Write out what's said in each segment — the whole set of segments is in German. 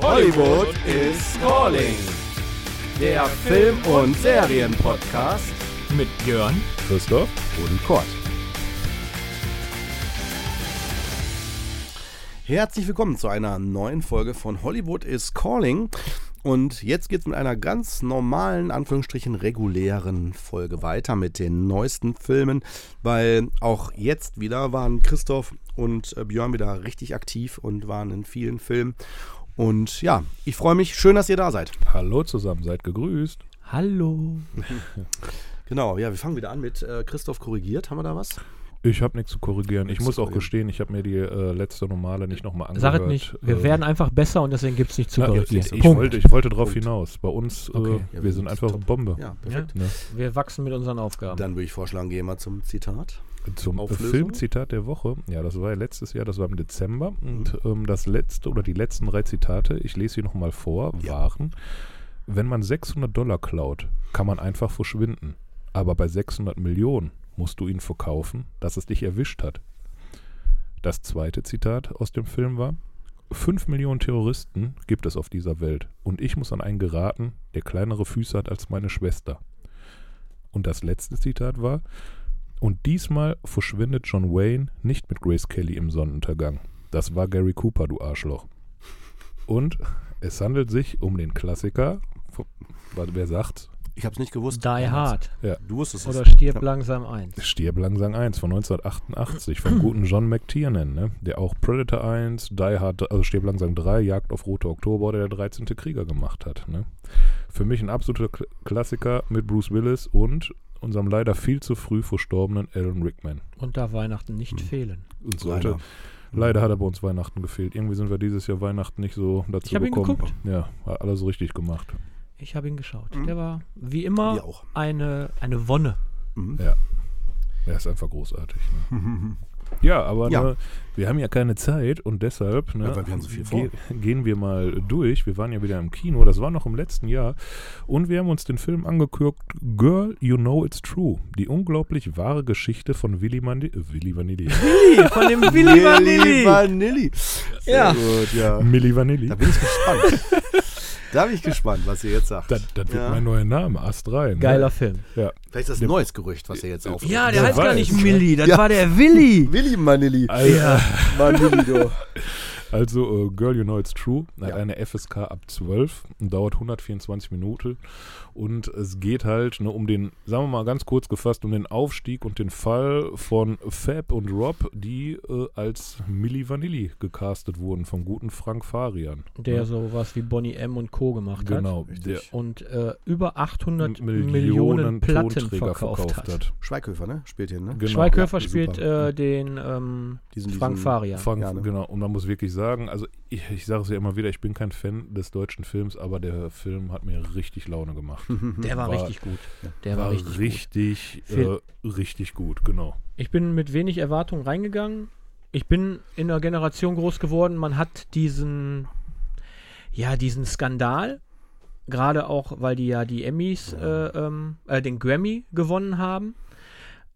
Hollywood is calling. Der Film- und Serienpodcast Mit Björn. Christoph? und Kurt. Herzlich willkommen zu einer neuen Folge von Hollywood is Calling. Und jetzt geht es mit einer ganz normalen, Anführungsstrichen regulären Folge weiter mit den neuesten Filmen, weil auch jetzt wieder waren Christoph und äh, Björn wieder richtig aktiv und waren in vielen Filmen. Und ja, ich freue mich, schön, dass ihr da seid. Hallo zusammen, seid gegrüßt. Hallo. Genau, ja, wir fangen wieder an mit äh, Christoph korrigiert. Haben wir da was? Ich habe nichts zu korrigieren. Ich Nichts muss zu auch gestehen, ich habe mir die äh, letzte normale nicht nochmal angehört. Sag es nicht. Wir Äh, werden einfach besser und deswegen gibt es nicht zu na, korrigieren. ich, ich, Punkt. wollte, ich wollte drauf Punkt. hinaus. Bei uns, äh, Okay. Ja, wir sind einfach top. Bombe. Ja, perfekt. Ne? Wir wachsen mit unseren Aufgaben. Dann würde ich vorschlagen, gehen wir zum Zitat. Zum Auflösung? Filmzitat der Woche. Ja, das war ja letztes Jahr, das war im Dezember. Mhm. Und ähm, das letzte oder die letzten drei Zitate, ich lese sie nochmal vor, Ja. waren, wenn man 600 Dollar klaut, kann man einfach verschwinden. Aber bei 600 Millionen musst du ihn verkaufen, dass es dich erwischt hat. Das zweite Zitat aus dem Film war, 5 Millionen Terroristen gibt es auf dieser Welt und ich muss an einen geraten, der kleinere Füße hat als meine Schwester. Und das letzte Zitat war, und diesmal verschwindet John Wayne nicht mit Grace Kelly im Sonnenuntergang. Das war Gary Cooper, du Arschloch. Und es handelt sich um den Klassiker, wer sagt? Ich habe es nicht gewusst. Die Hard. Du wusstest es. Oder Stirb Ja. langsam eins. Stirb langsam 1 von 1988 vom guten John McTiernan, ne? der auch Predator 1, Die Hard, also Stirb langsam 3, Jagd auf Rote Oktober oder der 13. Krieger gemacht hat. Ne? Für mich ein absoluter Klassiker mit Bruce Willis und unserem leider viel zu früh verstorbenen Alan Rickman. Und da Weihnachten nicht Hm. fehlen. Und sollte, leider. hat er bei uns Weihnachten gefehlt. Irgendwie sind wir dieses Jahr Weihnachten nicht so dazu Ich hab ihn gekommen. geguckt. Ja, hat alles richtig gemacht. Ich habe ihn geschaut. Mhm. Der war wie immer eine, eine Wonne. Mhm. Er ist einfach großartig. Ne? Ja, aber Ja. Ne, wir haben ja keine Zeit und deshalb ne, Ja, wir haben so viel vor. ge gehen wir mal durch. Wir waren ja wieder im Kino, das war noch im letzten Jahr und wir haben uns den Film angeguckt, Girl, You Know It's True, die unglaublich wahre Geschichte von Willy, Mani äh, Willy Vanilli. Willi, von dem Willi Vanilli. Vanilli. Sehr Ja. gut, ja. Milli Vanilli. Da bin ich gespannt. da bin ich gespannt, was ihr jetzt sagt. Das, das wird Ja. mein neuer Name, Ast rein. Geiler Film. Ja. Vielleicht ist das ein neues Gerücht, was ihr jetzt auf. Ja, der heißt gar weiß. nicht Milli, das Ja. war der Willi. Willi Vanilli. Also, Vanilli, du. Also, äh, Girl, You Know It's True hat Ja. eine FSK ab 12 und dauert 124 Minuten. Und es geht halt ne, um den, sagen wir mal ganz kurz gefasst, um den Aufstieg und den Fall von Fab und Rob, die äh, als Milli Vanilli gecastet wurden vom guten Frank Farian. Der Ne? sowas wie Bonnie M. und Co. gemacht hat. Genau, Richtig. der Und äh, über 800 Millionen, Millionen, Platten Tonträger verkauft, hat. Schweighöfer, ne? Spielt hier, ne? Genau. Schweighöfer Ja, spielt äh, den ähm, Diesen- Frank diesen- Farian. Frank, Ja, ne? genau, und man muss wirklich sagen, also ich, ich sage es ja immer wieder, ich bin kein Fan des deutschen Films, aber der Film hat mir richtig Laune gemacht. Der war, War- richtig gut. Der war, richtig, gut. richtig, Viel- äh, richtig gut, genau. Ich bin mit wenig Erwartungen reingegangen. Ich bin in einer Generation groß geworden. Man hat diesen, ja, diesen Skandal, gerade auch, weil die ja die Emmys, äh, ähm, äh, den Grammy gewonnen haben.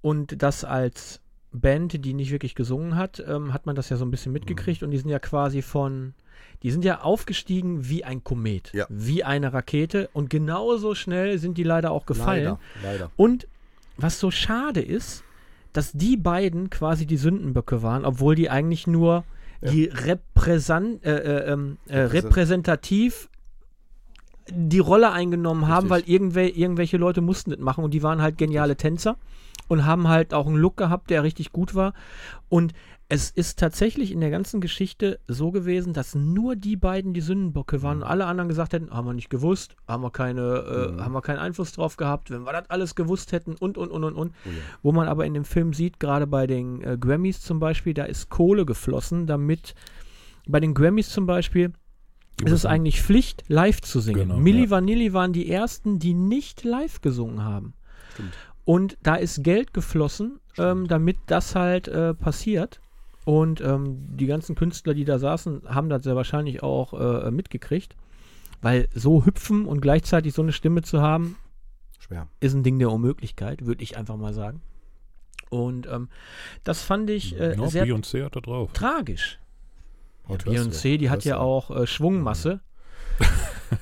Und das als Band, die nicht wirklich gesungen hat, ähm, hat man das ja so ein bisschen mitgekriegt. Und die sind ja quasi von, die sind ja aufgestiegen wie ein Komet, Ja. wie eine Rakete. Und genauso schnell sind die leider auch gefallen. Leider, leider. Und was so schade ist, dass die beiden quasi die Sündenböcke waren, obwohl die eigentlich nur die Repräsent, äh, äh, ähm, äh, Repräsent- repräsentativ die Rolle eingenommen haben, Richtig. weil irgendwel irgendwelche Leute mussten das machen und die waren halt geniale Tänzer und haben halt auch einen Look gehabt, der richtig gut war. Und es ist tatsächlich in der ganzen Geschichte so gewesen, dass nur die beiden die Sündenböcke waren und alle anderen gesagt hätten, haben wir nicht gewusst, haben wir keine, äh, Mhm. haben wir keinen Einfluss drauf gehabt, wenn wir das alles gewusst hätten und und und und und. Oh ja. Wo man aber in dem Film sieht, gerade bei den äh, Grammys zum Beispiel, da ist Kohle geflossen, damit bei den Grammys zum Beispiel ist es eigentlich Pflicht, live zu singen. Genau, Milli ja. Vanilli waren die ersten, die nicht live gesungen haben. Stimmt. Und da ist Geld geflossen, ähm, damit das halt äh, passiert. Und ähm, die ganzen Künstler, die da saßen, haben das sehr wahrscheinlich auch äh, mitgekriegt. Weil so hüpfen und gleichzeitig so eine Stimme zu haben, Schwer. ist ein Ding der Unmöglichkeit, würde ich einfach mal sagen. Und ähm, das fand ich äh, Ja, sehr Beyoncé hat da drauf. tragisch. Ja, hörst du. Beyoncé, die hat ja auch äh, Schwungmasse.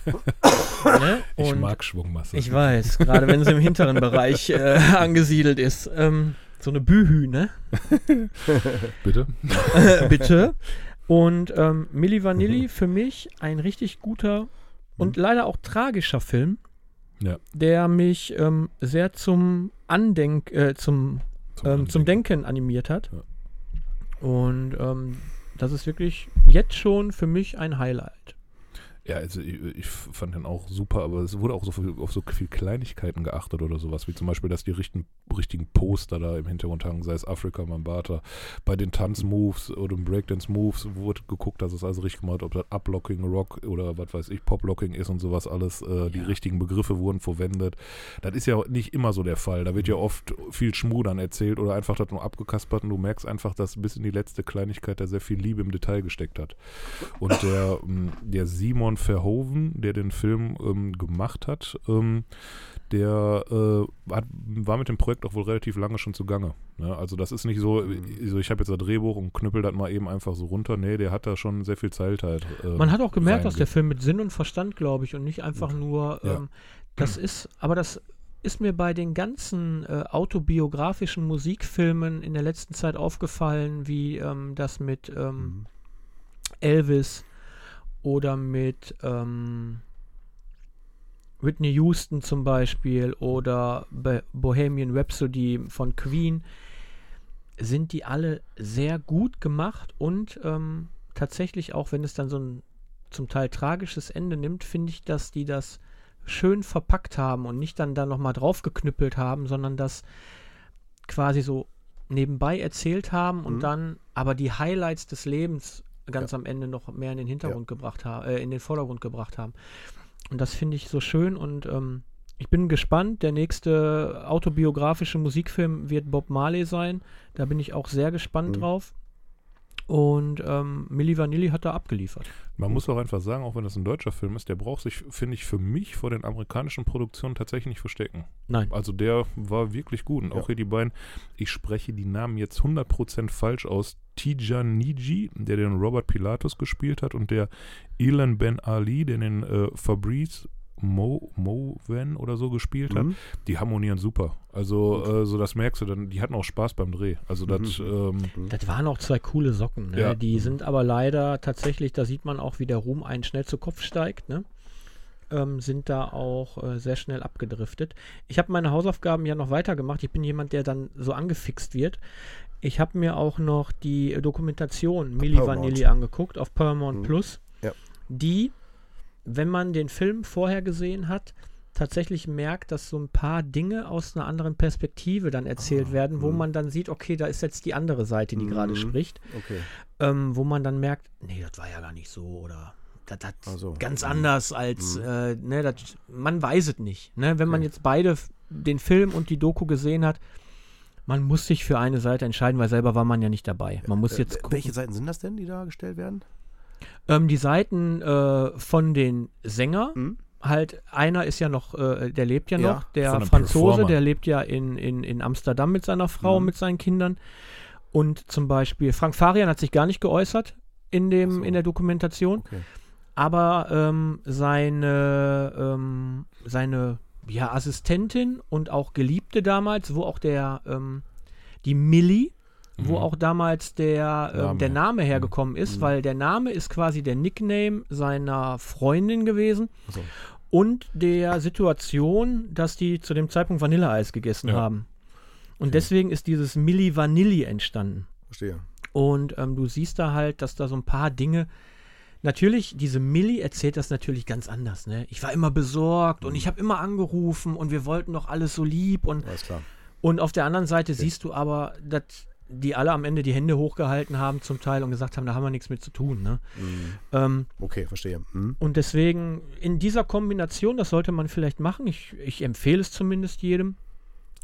ne? Ich mag Schwungmasse. Ich weiß, gerade wenn sie im hinteren Bereich äh, angesiedelt ist. Ähm, so eine Bühü, ne? Bitte? Bitte. Und ähm, Milli Vanilli für mich ein richtig guter und leider auch tragischer Film, Ja. der mich ähm, sehr zum Andenk, äh, zum, Zum ähm, zum. Denken animiert hat. Ja. Und ähm, das ist wirklich jetzt schon für mich ein Highlight. Ja, also ich, ich fand den auch super, aber es wurde auch so viel, auf so viel Kleinigkeiten geachtet oder sowas, wie zum Beispiel, dass die richten, richtigen Poster da im Hintergrund hangen, sei es Afrika, Mambata. Bei den Tanzmoves oder den Breakdance-Moves wurde geguckt, dass es also richtig gemacht ob das Uplocking, Rock oder was weiß ich, Poplocking ist und sowas alles. Äh, die richtigen Begriffe wurden verwendet. Das ist ja nicht immer so der Fall. Da wird ja oft viel Schmudern erzählt oder einfach das nur abgekaspert und du merkst einfach, dass bis in die letzte Kleinigkeit da sehr viel Liebe im Detail gesteckt hat. Und der, ähm, der Simon Verhoeven, der den Film ähm, gemacht hat, ähm, der äh, hat, war mit dem Projekt auch wohl relativ lange schon zugange. Ne? Also das ist nicht so, so ich habe jetzt ein Drehbuch und knüppel das mal eben einfach so runter. Nee, der hat da schon sehr viel Zeit halt. äh, Man hat auch gemerkt, dass der Film mit Sinn und Verstand, glaube ich, und nicht einfach nur, Ja. ähm, das ist, aber das ist mir bei den ganzen äh, autobiografischen Musikfilmen in der letzten Zeit aufgefallen, wie ähm, das mit ähm, Mhm. Elvis oder mit ähm, Whitney Houston zum Beispiel oder Bohemian Rhapsody von Queen, sind die alle sehr gut gemacht und ähm, tatsächlich auch, wenn es dann so ein zum Teil tragisches Ende nimmt, finde ich, dass die das schön verpackt haben und nicht dann da nochmal draufgeknüppelt haben, sondern das quasi so nebenbei erzählt haben und Mhm. dann aber die Highlights des Lebens ganz am Ende noch mehr in den Hintergrund gebracht haben, äh, in den Vordergrund gebracht haben. Und das finde ich so schön und ähm, ich bin gespannt. Der nächste autobiografische Musikfilm wird Bob Marley sein. Da bin ich auch sehr gespannt Mhm. drauf. Und ähm, Milli Vanilli hat da abgeliefert. Man muss auch einfach sagen, auch wenn das ein deutscher Film ist, der braucht sich, finde ich, für mich vor den amerikanischen Produktionen tatsächlich nicht verstecken. Nein. Also der war wirklich gut. Und Ja. auch hier die beiden, ich spreche die Namen jetzt 100% falsch aus. Tijan Niji, der den Robert Pilatus gespielt hat und der Elan Ben Ali, der den äh, Fabrice Mo, Moven oder so gespielt hat, Mhm. die harmonieren super. Also äh, so das merkst du dann, die hatten auch Spaß beim Dreh. Also das, ähm, Das waren auch zwei coole Socken. Ne? Ja. Die sind aber leider tatsächlich, da sieht man auch, wie der Ruhm einen schnell zu Kopf steigt. Ne? Ähm, sind da auch äh, sehr schnell abgedriftet. Ich habe meine Hausaufgaben ja noch weitergemacht. Ich bin jemand, der dann so angefixt wird. Ich habe mir auch noch die Dokumentation Milli Paramount. Vanilli angeguckt auf Paramount Mhm. Plus, Ja. die, wenn man den Film vorher gesehen hat, tatsächlich merkt, dass so ein paar Dinge aus einer anderen Perspektive dann erzählt Ah, werden, wo mhm. man dann sieht, okay, da ist jetzt die andere Seite, die gerade Mhm. spricht, Okay. ähm, wo man dann merkt, nee, das war ja gar nicht so oder das hat Ach so. ganz Mhm. anders als, Mhm. äh, ne, das, man weiß es nicht. Ne? Wenn man Okay. jetzt beide den Film und die Doku gesehen hat, man muss sich für eine Seite entscheiden, weil selber war man ja nicht dabei. Man muss Äh, jetzt w- gucken. welche Seiten sind das denn, die da gestellt werden? Ähm, die Seiten äh, von den Sänger, Mhm. halt, einer ist ja noch, äh, der lebt ja Ja, noch, der Franzose, Performer. der lebt ja in, in, in Amsterdam mit seiner Frau, Mhm. mit seinen Kindern. Und zum Beispiel Frank Farian hat sich gar nicht geäußert in, dem, so. in der Dokumentation, Okay. Aber ähm, seine, ähm, seine ja, Assistentin und auch Geliebte damals, wo auch der, ähm, die Millie, wo Mhm. auch damals der, ähm, Name der. Name hergekommen ist, Mhm. weil der Name ist quasi der Nickname seiner Freundin gewesen Achso. und der Situation, dass die zu dem Zeitpunkt Vanilleeis gegessen Ja. haben. Und deswegen ist dieses Milli Vanilli entstanden. Verstehe. Und ähm, du siehst da halt, dass da so ein paar Dinge. Natürlich, diese Milli erzählt das natürlich ganz anders. Ne? Ich war immer besorgt und ich habe immer angerufen und wir wollten doch alles so lieb. Und, Alles klar. und auf der anderen Seite siehst du aber, dass die alle am Ende die Hände hochgehalten haben zum Teil und gesagt haben, da haben wir nichts mit zu tun. Ne? Mhm. Ähm, Okay, verstehe. Mhm. und deswegen in dieser Kombination, das sollte man vielleicht machen. Ich, ich empfehle es zumindest jedem.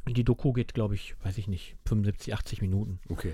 Die Doku geht, glaube ich, weiß ich nicht, 75, 80 Minuten. Okay.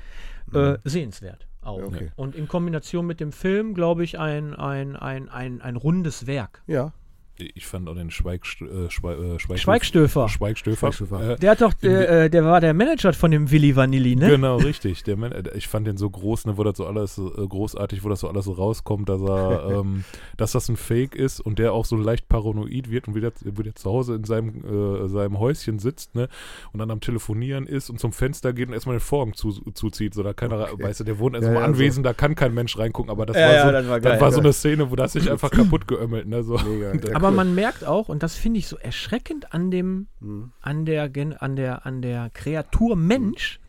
Äh, sehenswert auch. Okay. Und in Kombination mit dem Film, glaube ich, ein, ein, ein, ein, ein rundes Werk. Ja. Ich fand auch den äh, Schweig, äh, Schweig Schweigstöfer. Schweigstöfer. Schweigstöfer. Äh, Der hat doch, der, äh, der war der Manager von dem Willi Vanilli, ne? Genau, richtig. Der Man äh, ich fand den so groß, ne, wo das so alles äh, großartig, wo das so alles so rauskommt, dass er, ähm, dass das ein Fake ist und der auch so leicht paranoid wird und wieder, wieder zu Hause in seinem, äh, seinem Häuschen sitzt, ne, und dann am Telefonieren ist und zum Fenster geht und erstmal den Vorhang zu, zuzieht, so da keiner, Okay. weißt du, der wohnt in Ja, so einem ja, so. Anwesen, da kann kein Mensch reingucken, aber das Ja, war ja, so, das war das geil. war so eine Szene, wo das sich einfach kaputt geömmelt, ne, so. Mega. Der Aber cool. man merkt auch, und das finde ich so erschreckend an dem, Mhm. an der, an der, an der Kreatur Mensch,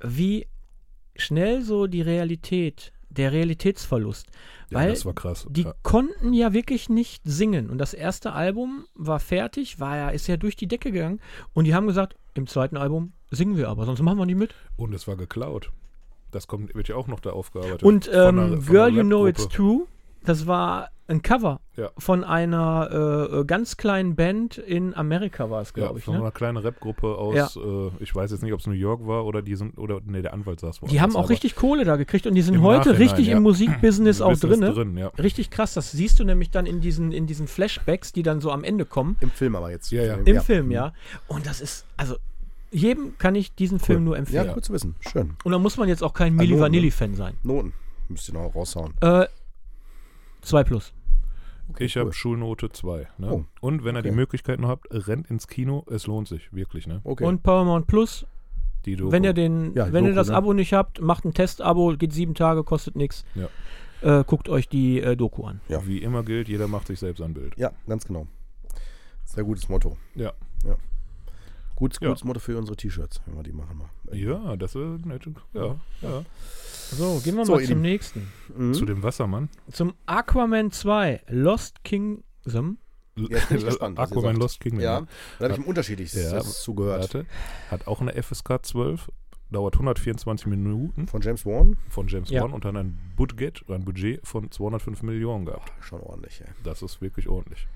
wie schnell so die Realität, der Realitätsverlust. Ja, Weil das war krass. die ja. konnten ja wirklich nicht singen. Und das erste Album war fertig, war ja, ist ja durch die Decke gegangen. Und die haben gesagt, im zweiten Album singen wir aber, sonst machen wir nicht mit. Und es war geklaut. Das kommt, wird ja auch noch da aufgearbeitet. Und ähm, Girl You Know It's. True, das war ein Cover Ja. von einer äh, ganz kleinen Band in Amerika war es, Ja, glaube ich. von Ne? einer kleinen Rapgruppe aus, äh, ich weiß jetzt nicht, ob es New York war oder die sind, oder nee, der Anwalt saß Die woanders, haben auch richtig Kohle da gekriegt und die sind heute Nachhinein, richtig ja. im Musikbusiness auch drin. drin, ja. Richtig krass, das siehst du nämlich dann in diesen, in diesen Flashbacks, die dann so am Ende kommen. Im Film aber jetzt. Ja, ja. Im Film, ja. Und das ist, also jedem kann ich diesen Film nur Ja, empfehlen. gut zu wissen. Schön. Und da muss man jetzt auch kein Milli Noten, Vanilli-Fan sein. Noten. Müsst ihr noch raushauen. Äh, 2 plus. Ich cool. habe Schulnote 2. Ne? Oh, Und wenn ihr okay. die Möglichkeit noch habt, rennt ins Kino, es lohnt sich, wirklich. Ne? Okay. Und Paramount Plus, Die Doku. wenn ihr den, Ja, wenn ihr Doku, das ne? Abo nicht habt, macht ein Testabo, geht sieben Tage, kostet nichts. Ja. Äh, guckt euch die äh, Doku an. Ja. Wie immer gilt, jeder macht sich selbst ein Bild. ja, ganz genau. Sehr gutes Motto. Ja. Ja. Gutes, Ja. gutes Motto für unsere T-Shirts, wenn wir die machen mal. Ja, das ist nett. Ja, ja. So, gehen wir So, mal zum nächsten. Mhm. Zu dem Wassermann. Zum Aquaman 2, Lost Kingdom. Jetzt bin ich gespannt, was ihr Aquaman. Lost Kingdom. Ja, da habe ich ihm unterschiedliches Ja, zugehört. Warte. Hat auch eine FSK 12. Dauert 124 Minuten Von James Wan? von James Ja. Wan und dann ein Budget, ein Budget von 205 Millionen gehabt. Schon ordentlich, ey. Das ist wirklich ordentlich.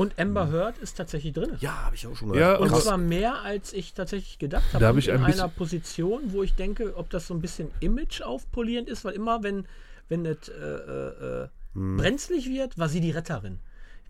Und Amber Heard ist tatsächlich drin. Ja, habe ich auch schon Ja, Und zwar mehr, als ich tatsächlich gedacht habe. Da hab Und ich in ein bisschen- einer Position, wo ich denke, ob das so ein bisschen Image aufpolierend ist, weil immer, wenn, wenn es äh, äh, äh, Hm. brenzlig wird, war sie die Retterin.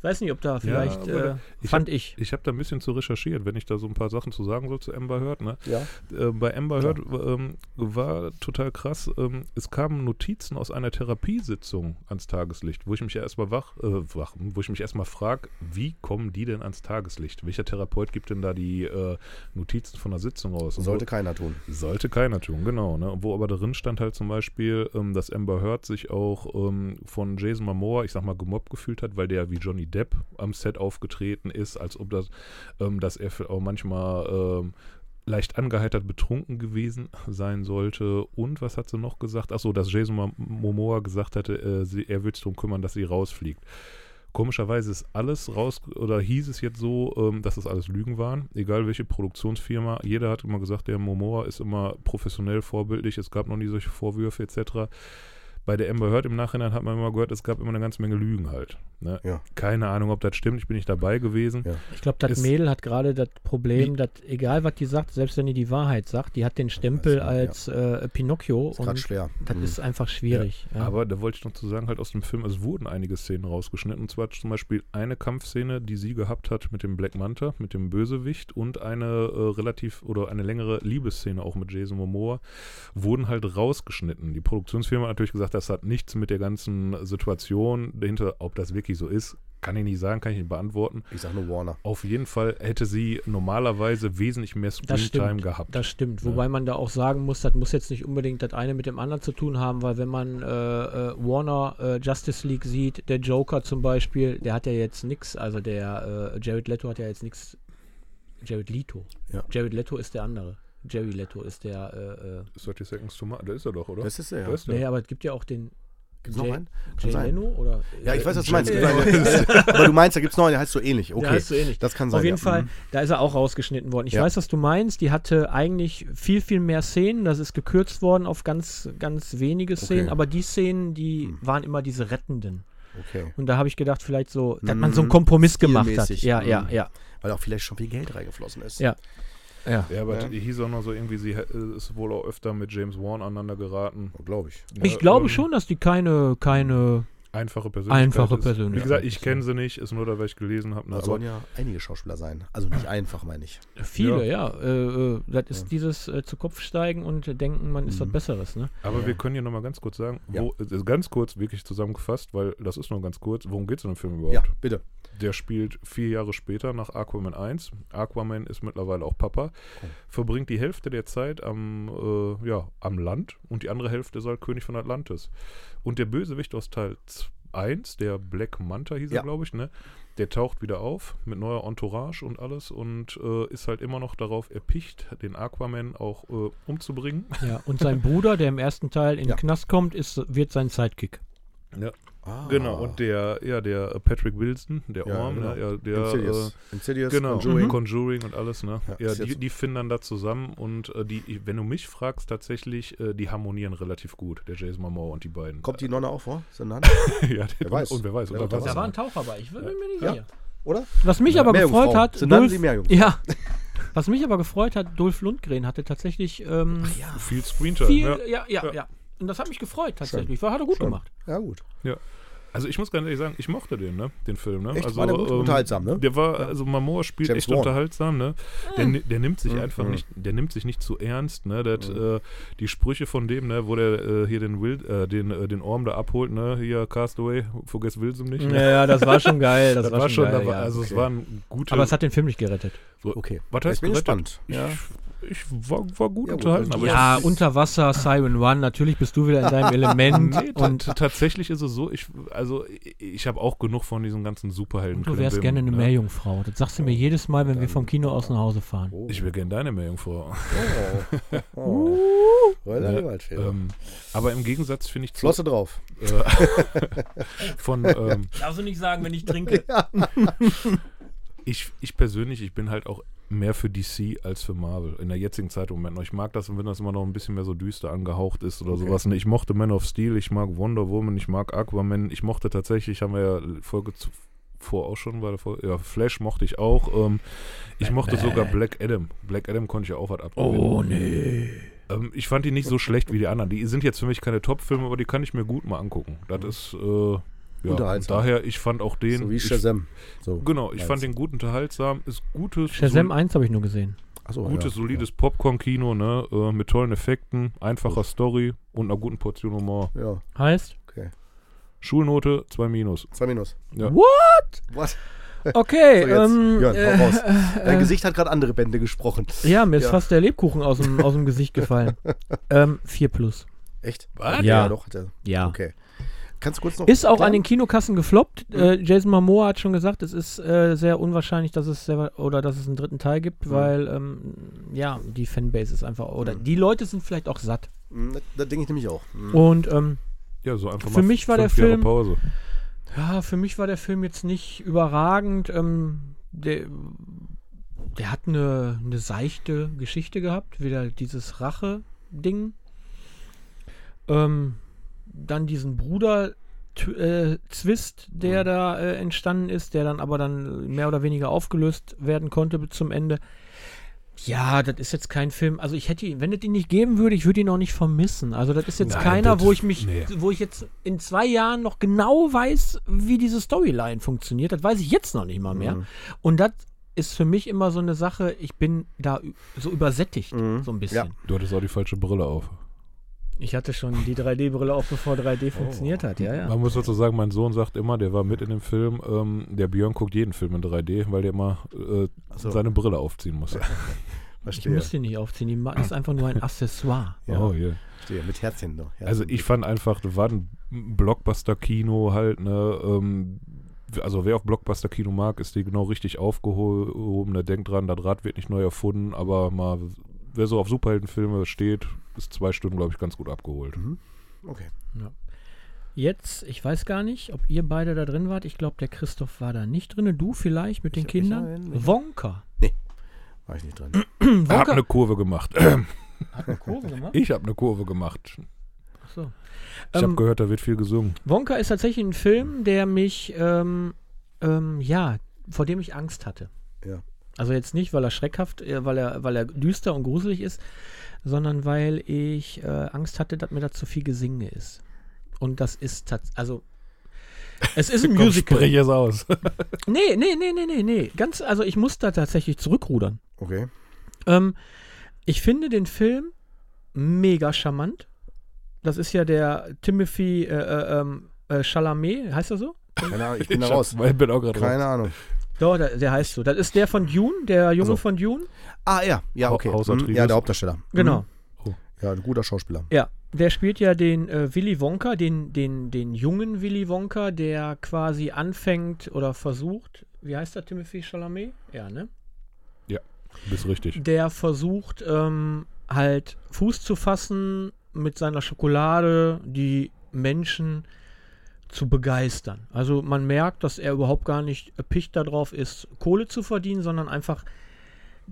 Ich weiß nicht, ob da vielleicht, aber äh, ich fand ich. Ich habe da ein bisschen zu recherchiert, wenn ich da so ein paar Sachen zu sagen soll zu Amber Heard. Ne? Ja. Äh, bei Amber. Heard ähm, war total krass. Ähm, es kamen Notizen aus einer Therapiesitzung ans Tageslicht, wo ich mich erstmal wach, äh, wach, wo ich mich erstmal frage, wie kommen die denn ans Tageslicht? Welcher Therapeut gibt denn da die äh, Notizen von der Sitzung raus? Sollte wo, keiner tun. sollte keiner tun, genau. Ne? Wo aber drin stand halt zum Beispiel, ähm, dass Amber Heard sich auch ähm, von Jason Momoa, ich sag mal, gemobbt gefühlt hat, weil der wie Johnny Depp am Set aufgetreten ist, als ob das, ähm, dass er auch manchmal ähm, leicht angeheitert betrunken gewesen sein sollte. Und was hat sie noch gesagt? Achso, dass Jason Mo- Momoa gesagt hatte, äh, sie, er würde sich darum kümmern, dass sie rausfliegt. Komischerweise ist alles raus, oder hieß es jetzt so, ähm, dass das alles Lügen waren, egal welche Produktionsfirma. Jeder hat immer gesagt, der Momoa ist immer professionell, vorbildlich, es gab noch nie solche Vorwürfe etc. Bei der Amber Heard im Nachhinein hat man immer gehört, es gab immer eine ganze Menge Lügen halt. Ne? Ja. Keine Ahnung, ob das stimmt, ich bin nicht dabei gewesen. Ja. Ich glaube, das Mädel hat gerade das Problem, dass egal was die sagt, selbst wenn die die Wahrheit sagt, die hat den Stempel ja. als äh, Pinocchio Ist und schwer. das Mhm. ist einfach schwierig. Ja. Aber da wollte ich noch zu sagen, halt aus dem Film, es wurden einige Szenen rausgeschnitten. Und zwar zum Beispiel eine Kampfszene, die sie gehabt hat mit dem Black Manta, mit dem Bösewicht und eine äh, relativ oder eine längere Liebesszene auch mit Jason Momoa, wurden halt rausgeschnitten. Die Produktionsfirma hat natürlich gesagt, das hat nichts mit der ganzen Situation dahinter, ob das wirklich so ist, kann ich nicht sagen, kann ich nicht beantworten. Ich sag nur Warner. Auf jeden Fall hätte sie normalerweise wesentlich mehr Das Screentime gehabt. Das stimmt, Ja. wobei man da auch sagen muss, das muss jetzt nicht unbedingt das eine mit dem anderen zu tun haben, weil wenn man äh, äh, Warner äh, Justice League sieht, der Joker zum Beispiel, der hat ja jetzt nichts, also der äh, Jared Leto hat ja jetzt nichts. Jared Leto. Ja. Jared Leto ist der andere. Jerry Leto ist der. Äh, äh, 30 Seconds to Mars, da ist er doch, oder? Das ist er, ja. Da ist er. nee, aber es gibt ja auch den Gibt's noch Jay- einen? Kann Jay. Leno oder. Ja, ich weiß, was du meinst. Aber du meinst, da gibt es noch einen, der heißt so ähnlich. Okay. Der heißt so ähnlich. Das kann sein. Auf jeden ja. Fall, Mhm. da ist er auch rausgeschnitten worden. Ich Ja. weiß, was du meinst. Die hatte eigentlich viel, viel mehr Szenen. Das ist gekürzt worden auf ganz, ganz wenige Szenen. Okay. Aber die Szenen, die Hm. waren immer diese rettenden. Okay. Und da habe ich gedacht, vielleicht so, dass man Mhm. so einen Kompromiss gemacht hat. Ja, ja, Mhm. ja. Weil auch vielleicht schon viel Geld reingeflossen ist. Ja. Ja. Ja, aber Ja. die hieß auch noch so irgendwie, sie hä- ist wohl auch öfter mit James Wan aneinander geraten. Glaube ich. Ich Ja, glaube ähm, schon, dass die keine, keine Einfache Persönlichkeit. Einfache ist- Persönlichkeit, Wie gesagt, ich ja. kenne sie nicht, ist nur da, weil ich gelesen habe. Ne? Da sollen ja einige Schauspieler sein. Also nicht einfach, meine ich. Viele, ja. Äh, äh, das ist Ja. dieses äh, zu Kopf steigen und äh, denken, man ist was Mhm. Besseres, ne? Aber Ja. wir können hier nochmal ganz kurz sagen, Ja. wo, äh, ganz kurz wirklich zusammengefasst, weil das ist nur ganz kurz, worum geht es in dem Film überhaupt? Ja, bitte. Der spielt vier Jahre später nach Aquaman 1. Aquaman ist mittlerweile auch Papa. Oh. Verbringt die Hälfte der Zeit am, äh, ja, am Land und die andere Hälfte ist halt König von Atlantis. Und der Bösewicht aus Teil 1, der Black Manta hieß Ja. er, glaube ich, ne? Der taucht wieder auf mit neuer Entourage und alles und äh, ist halt immer noch darauf erpicht, den Aquaman auch äh, umzubringen. Ja, und sein Bruder, der im ersten Teil in Ja. den Knast kommt, ist, wird sein Sidekick. Ah. Genau, und der, ja, der äh, Patrick Wilson, der Ja, Orm, genau. ne, ja, der Insidious. Insidious, äh, genau, Conjuring. Conjuring. und alles, ne? Ja, Ja, die, die finden dann da zusammen und äh, die, wenn du mich fragst, tatsächlich, äh, die harmonieren relativ gut, der Jason Momoa und die beiden. Kommt die Nonne auch vor? Ist eine ja, Wer weiß. Und wer weiß, Wer. Da war ein Taucher bei, ich bin mir nicht Ja. sicher. Oder? Was mich Ja, aber gefreut hat, Sind dann Dolph, die ja, was mich aber gefreut hat, Dolph Lundgren hatte tatsächlich ähm, Viel Screentime, viel, ja. ja, ja, ja, Ja. Und das hat mich gefreut tatsächlich. War, hat er gut Schön. gemacht. Ja, gut. Also ich muss ganz ehrlich sagen, ich mochte den, ne? Den Film, ne? Echt? Also, War der gut? Unterhaltsam, ne? Der war, also Mamoa spielt James echt Wan. unterhaltsam, ne? Der, ni- der nimmt sich Mhm. einfach Mhm. nicht, der nimmt sich nicht zu ernst, ne? Das, Mhm. äh, die Sprüche von dem, ne, wo der äh, hier den Will, äh, den, äh, den Orm da abholt, ne? Hier Castaway, vergiss Wilson nicht. Ja, ne? ja, das war schon geil. Das, Das, war schon, geil, da war, ja. also es okay. war ein guter. aber es hat den Film nicht gerettet. Okay. was heißt ich bin gerettet? gespannt. Ja. ich war, war gut Ja, unterhalten, also aber Ja, ich, unter Wasser, Siren One, natürlich bist du wieder in deinem Element. Nee, und tatsächlich ist es so, ich, also ich, ich habe auch genug von diesen ganzen Superhelden. du wärst gerne eine Meerjungfrau. Das sagst du mir jedes Mal, wenn wir vom Kino aus nach Hause fahren. Oh. Ich wäre gerne deine Meerjungfrau. Oh. oh. Roller Ne, ähm, aber im Gegensatz finde ich zu, Flosse drauf. äh, von ähm, Darfst du nicht sagen, wenn ich trinke. ich, ich persönlich, ich bin halt auch mehr für DC als für Marvel in der jetzigen Zeit im Moment noch. Ich mag das, wenn das immer noch ein bisschen mehr so düster angehaucht ist oder Okay. sowas. Ne, Ich mochte Man of Steel, ich mag Wonder Woman, ich mag Aquaman, ich mochte tatsächlich, haben wir ja Folge zuvor auch schon, bei der Folge, ja, Flash mochte ich auch. Ähm, ich mochte sogar Black Adam. Black Adam konnte ich ja auch was abgewinnen. Oh, nee. Ähm, ich fand die nicht so schlecht wie die anderen. Die sind jetzt für mich keine Top-Filme, aber die kann ich mir gut mal angucken. Das ist, äh, ja, und Unterhaltsam. daher, ich fand auch den. so wie ich, Shazam. So. Genau, ich fand den gut unterhaltsam. Ist gutes, Shazam sol 1 habe ich nur gesehen. Achso, gutes, ja, solides Popcorn-Kino, ne? Äh, mit tollen Effekten, einfacher Story und einer guten Portion Humor. Ja, ja Heißt? okay. Schulnote 2 minus. Zwei Minus. Ja. What? Was? Okay, So, ähm, Jörn, äh, raus. Dein äh, Gesicht hat gerade andere Bände gesprochen. Ja, mir ist Ja. fast der Lebkuchen aus dem, aus dem Gesicht gefallen. ähm, 4 plus. Echt? Was? Ja. doch. Hat er. Ja. Okay. Kannst du kurz noch. Ist auch an den Kinokassen gefloppt. Äh, Jason Momoa hat schon gesagt, es ist äh, sehr unwahrscheinlich, dass es sehr, oder dass es einen dritten Teil gibt, Mhm. weil ähm, ja die Fanbase ist einfach oder Mhm. die Leute sind vielleicht auch satt. Hm, Das, das denke ich nämlich auch. Hm. Und ähm, Ja, so einfach Für mal mich war der Film- Pause. ja, für mich war der Film jetzt nicht überragend. Ähm, der, der hat eine, eine seichte Geschichte gehabt, wieder dieses Rache-Ding. Ähm, dann diesen Bruder. Äh, Zwist, der Mhm. da äh, entstanden ist, der dann aber dann mehr oder weniger aufgelöst werden konnte bis zum Ende. Ja, das ist jetzt kein Film. Also ich hätte ihn, wenn es ihn nicht geben würde, ich würde ihn auch nicht vermissen. Also das ist jetzt Nein, keiner, wo ich mich, nee. wo ich jetzt in zwei Jahren noch genau weiß, wie diese Storyline funktioniert. Das weiß ich jetzt noch nicht mal mehr. Mhm. Und das ist für mich immer so eine Sache, ich bin da so übersättigt, Mhm. so ein bisschen. Ja. Du hattest auch die falsche Brille auf. Ich hatte schon die 3D-Brille auf, bevor 3D Oh. funktioniert hat, ja, ja. Man muss dazu sagen, mein Sohn sagt immer, der war mit in dem Film, ähm, der Björn guckt jeden Film in 3D, weil der immer äh, so. seine Brille aufziehen muss. Ich Verstehe. muss die nicht aufziehen, die ist einfach nur ein Accessoire. Ja. Oh, yeah. Verstehe. Mit Herzchen doch. Also ich fand einfach, das war ein Blockbuster-Kino halt, ne, ähm, also wer auf Blockbuster-Kino mag, ist die genau richtig aufgehoben, der denkt dran, das Rad wird nicht neu erfunden, aber mal, wer so auf Superheldenfilme steht, ist zwei Stunden, glaube ich, ganz gut abgeholt. Mhm. Okay. Jetzt, ich weiß gar nicht, ob ihr beide da drin wart. Ich glaube, der Christoph war da nicht drin. Du vielleicht mit den Ich- ich Kindern? nein, ich- Wonka. War ich nicht dran. Ich habe Wonka eine Kurve gemacht. hat eine Kurve gemacht. Ich habe eine Kurve gemacht. Achso. Ich habe Ähm, gehört, da wird viel gesungen. Wonka ist tatsächlich ein Film, der mich, ähm, ähm, ja, vor dem ich Angst hatte. Ja. Also jetzt nicht, weil er schreckhaft, äh, weil er, weil er düster und gruselig ist, sondern weil ich äh, Angst hatte, dass mir da zu viel Gesinge ist. Und das ist tatsächlich, also Es ist ein Komm, Musical. Sprich es aus. Nee, nee, nee, nee, nee, nee. Ganz, also ich muss da tatsächlich zurückrudern. Okay. Ähm, ich finde den Film mega charmant. Das ist ja der Timothy äh, äh, ähm, äh, Chalamet, heißt er so? Keine Ahnung, ich bin da raus. ich bin auch gerade Keine raus. Ahnung. Doch, der, der heißt so. Das ist der von Dune, der Junge Also. von Dune. Ah, ja, ja, okay. Hm. Ja, der Hauptdarsteller. Genau. Hm. Ja, ein guter Schauspieler. Ja, der spielt ja den äh, Willy Wonka, den, den, den jungen Willy Wonka, der quasi anfängt oder versucht, wie heißt der Timothy Chalamet? Ja, ne? Bist richtig. Der versucht ähm, halt Fuß zu fassen mit seiner Schokolade, die Menschen zu begeistern. Also man merkt, dass er überhaupt gar nicht erpicht darauf ist, Kohle zu verdienen, sondern einfach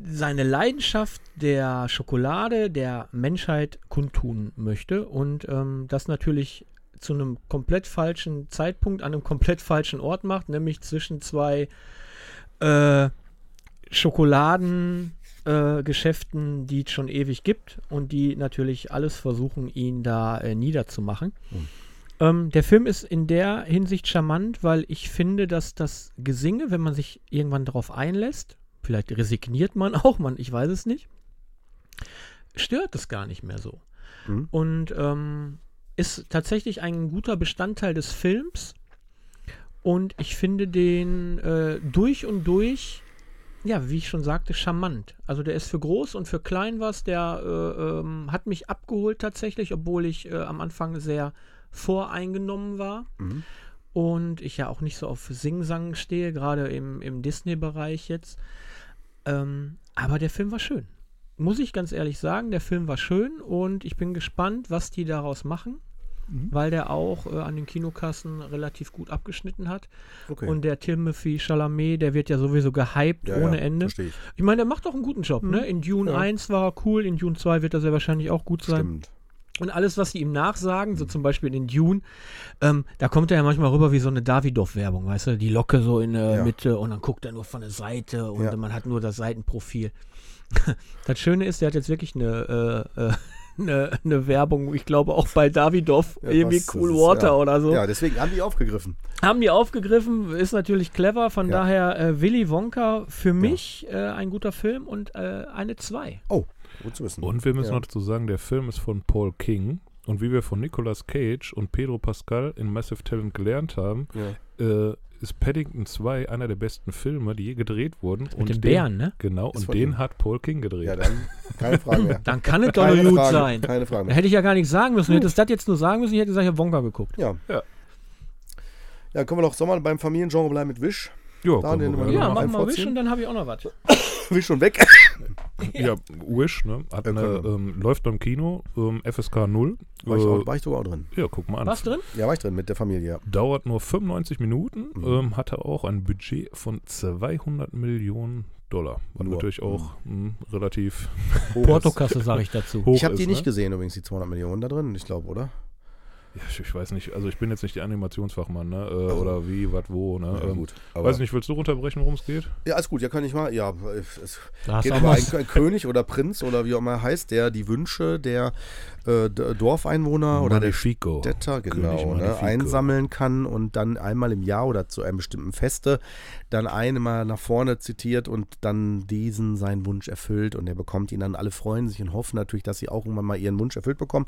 seine Leidenschaft der Schokolade der Menschheit kundtun möchte und ähm, das natürlich zu einem komplett falschen Zeitpunkt an einem komplett falschen Ort macht, nämlich zwischen zwei äh, Schokoladengeschäften, äh, Geschäften, die es schon ewig gibt und die natürlich alles versuchen, ihn da äh, niederzumachen. Ähm, der Film ist in der Hinsicht charmant, weil ich finde, dass das Gesinge, wenn man sich irgendwann darauf einlässt, vielleicht resigniert man auch, man, ich weiß es nicht, stört es gar nicht mehr so. Mhm. Und ähm, ist tatsächlich ein guter Bestandteil des Films. Und ich finde den äh, durch und durch, ja, wie ich schon sagte, charmant. Also der ist für groß und für klein was. Der äh, ähm, hat mich abgeholt tatsächlich, obwohl ich äh, am Anfang sehr voreingenommen war. Mhm. Und ich ja auch nicht so auf Sing-Sang stehe, gerade im, im Disney-Bereich jetzt. Ähm, aber der Film war schön. Muss ich ganz ehrlich sagen, der Film war schön und ich bin gespannt, was die daraus machen, Mhm. weil der auch äh, an den Kinokassen relativ gut abgeschnitten hat. Okay. Und der Timothy Chalamet, der wird ja sowieso gehypt Ja, ohne ja, Ende. Ich. Ich meine, der macht doch einen guten Job, ne? In Dune Ja. 1 war er cool, in Dune 2 wird er sehr wahrscheinlich auch gut sein. Stimmt. Und alles, was sie ihm nachsagen, so zum Beispiel in Dune, ähm, da kommt er ja manchmal rüber wie so eine Davidoff-Werbung, weißt du? Die Locke so in der Ja. Mitte und dann guckt er nur von der Seite und Ja. man hat nur das Seitenprofil. das Schöne ist, der hat jetzt wirklich eine, äh, äh, eine, eine Werbung, ich glaube auch bei Davidoff, Ja, irgendwie was, Cool ist, Water ja. oder so. Ja, deswegen haben die aufgegriffen. Haben die aufgegriffen, ist natürlich clever, von Ja. daher äh, Willy Wonka für mich äh, ein guter Film und äh, eine 2. Oh, gut zu wissen. Und wir müssen ja. noch dazu sagen, der Film ist von Paul King. Und wie wir von Nicolas Cage und Pedro Pascal in Massive Talent gelernt haben, Ja. äh, ist Paddington 2 einer der besten Filme, die je gedreht wurden. Mit und den den, Bären, ne? Genau, Ist und den ihm. hat Paul King gedreht. ja, dann keine Frage mehr. Dann kann es doch nur gut Frage, sein. Keine Frage Da mehr. hätte ich ja gar nichts sagen müssen. Du hättest das jetzt nur sagen müssen, ich hätte gesagt, ich habe Wonka geguckt. Ja. Ja. Ja, können wir doch Sommer beim Familiengenre bleiben mit Wisch. ja, Da den wir wir Ja, noch mach einen mal Wish und dann habe ich auch noch was. Wisch schon weg. ja, Wish, ne? Hat eine, ähm, läuft beim Kino, ähm, FSK 0. War ich, Äh, auch, war ich sogar auch drin. ja, guck mal an. Was drin? Ja, war ich drin mit der Familie, ja. Dauert nur 95 Minuten, Mhm. ähm, hatte auch ein Budget von 200 Millionen Dollar. Was Nur. natürlich auch mh, relativ Portokasse sage ich dazu. hoch Ich habe ist. die nicht ne? gesehen übrigens, die 200 Millionen da drin, ich glaube, oder? Ja, ich, ich weiß nicht, also ich bin jetzt nicht der Animationsfachmann, ne? Äh, Also. Oder wie, was, wo, ne? Ja, ähm, gut. Aber, Weiß nicht, willst du unterbrechen, worum es geht? Ja, alles gut, ja, kann ich mal. Ja, es Da geht über was. einen, einen König oder Prinz oder wie auch immer er heißt, der die Wünsche der äh, Dorfeinwohner oder der. Städter genau, ne, einsammeln kann und dann einmal im Jahr oder zu einem bestimmten Feste dann einmal nach vorne zitiert und dann diesen seinen Wunsch erfüllt und er bekommt ihn dann. Alle freuen sich und hoffen natürlich, dass sie auch irgendwann mal ihren Wunsch erfüllt bekommen.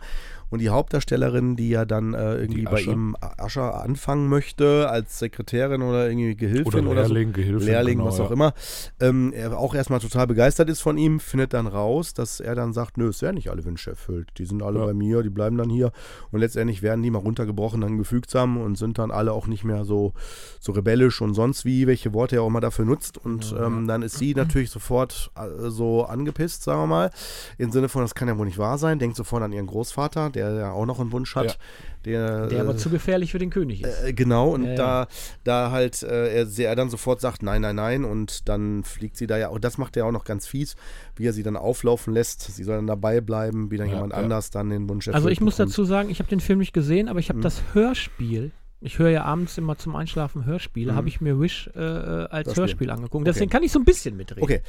Und die Hauptdarstellerin, die ja dann äh, irgendwie bei ihm Ascher anfangen möchte als Sekretärin oder irgendwie Gehilfin Oder oder, so. Lehrling, Gehilfin. Lehrling, genau, was ja. auch immer, ähm, er auch erstmal total begeistert ist von ihm, findet dann raus, dass er dann sagt, nö, es werden nicht alle Wünsche erfüllt. Die sind alle Ja. bei mir, die bleiben dann hier. Und letztendlich werden die mal runtergebrochen, dann gefügsam und sind dann alle auch nicht mehr so, so rebellisch und sonst wie, welche Worte er auch mal dafür nutzt. Und ähm, dann ist sie natürlich sofort äh, so angepisst, sagen wir mal, im Sinne von, das kann ja wohl nicht wahr sein, denkt sofort an ihren Großvater, der ja auch noch einen Wunsch hat. Der, Der aber äh, zu gefährlich für den König ist. äh, genau, und Ja, ja. da, da halt äh, er, sie- er dann sofort sagt, nein, nein, nein, und dann fliegt sie da ja, und das macht er auch noch ganz fies, wie er sie dann auflaufen lässt. Sie soll dann dabei bleiben, wie dann Ja, jemand ja. anders dann den Wunsch Also erfüllt ich muss bekommt. dazu sagen, ich habe den Film nicht gesehen, aber ich habe Mhm. das Hörspiel. Ich höre ja abends immer zum Einschlafen Hörspiele. Mhm. Habe ich mir Wish äh, äh, als Hörspiel. Hörspiel angeguckt. Okay. Deswegen kann ich so ein bisschen mitreden. Okay.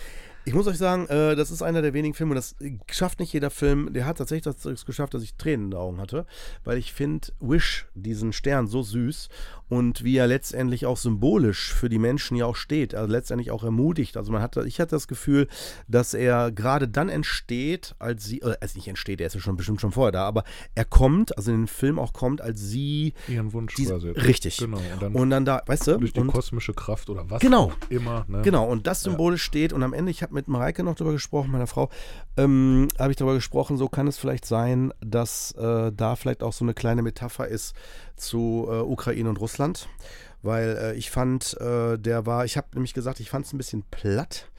Ich muss euch sagen, äh, das ist einer der wenigen Filme, das schafft nicht jeder Film. Der hat tatsächlich das, das geschafft, dass ich Tränen in den Augen hatte, weil ich finde Wish, diesen Stern, so süß und wie er letztendlich auch symbolisch für die Menschen ja auch steht, also letztendlich auch ermutigt. Also man hatte, ich hatte das Gefühl, dass er gerade dann entsteht, als sie, äh, also nicht entsteht, er ist ja schon bestimmt schon vorher da, aber er kommt, also in den Film auch kommt, als sie Ihren Wunsch diese, quasi. richtig. Genau. Und dann Und dann da, weißt du, durch die und, kosmische Kraft oder was Genau. auch immer. Ne? Genau, und das symbolisch steht. Und am Ende, ich habe mit Mareike noch darüber gesprochen, meiner Frau, ähm, habe ich darüber gesprochen, so kann es vielleicht sein, dass äh, da vielleicht auch so eine kleine Metapher ist zu äh, Ukraine und Russland. Weil äh, ich fand, äh, der war, ich habe nämlich gesagt, ich fand es ein bisschen platt,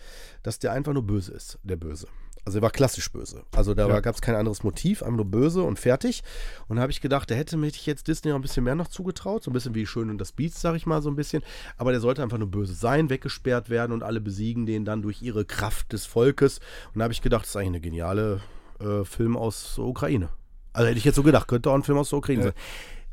dass der einfach nur böse ist, der Böse. Also er war klassisch böse. Also da Ja. gab es kein anderes Motiv, einfach nur böse und fertig. Und da habe ich gedacht, da hätte mich jetzt Disney noch ein bisschen mehr noch zugetraut. So ein bisschen wie Schön und das Biest, sag ich mal so ein bisschen. Aber der sollte einfach nur böse sein, weggesperrt werden und alle besiegen den dann durch ihre Kraft des Volkes. Und da habe ich gedacht, das ist eigentlich eine geniale äh, Film aus der Ukraine. Also hätte ich jetzt so gedacht, könnte auch ein Film aus der Ukraine Ja. sein.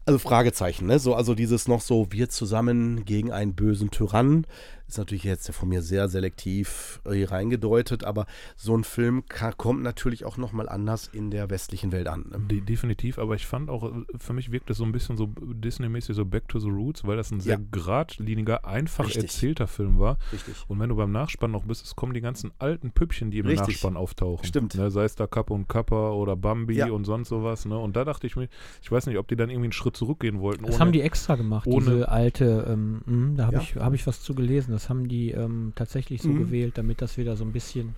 Also Fragezeichen, ne? So, also dieses noch so, wir zusammen gegen einen bösen Tyrannen, ist natürlich jetzt von mir sehr selektiv äh, hier reingedeutet, aber so ein Film ka- kommt natürlich auch nochmal anders in der westlichen Welt an. Ne? De definitiv, aber ich fand auch, äh, für mich wirkt es so ein bisschen so Disney-mäßig so Back to the Roots, weil das ein sehr Ja. geradliniger, einfach Richtig. erzählter Film war. Richtig. Und wenn du beim Nachspann noch bist, es kommen die ganzen alten Püppchen, die im Richtig. Nachspann auftauchen. Stimmt. Ne, sei es da Kappa und Kappa oder Bambi Ja. und sonst sowas. Ne? Und da dachte ich mir, ich weiß nicht, ob die dann irgendwie einen Schritt zurückgehen wollten. Das ohne- haben die extra gemacht, ohne- diese alte, ähm, mh, da habe Ja. ich, hab ich was zu gelesen, das haben die ähm, tatsächlich so Mhm. gewählt, damit das wieder so ein bisschen,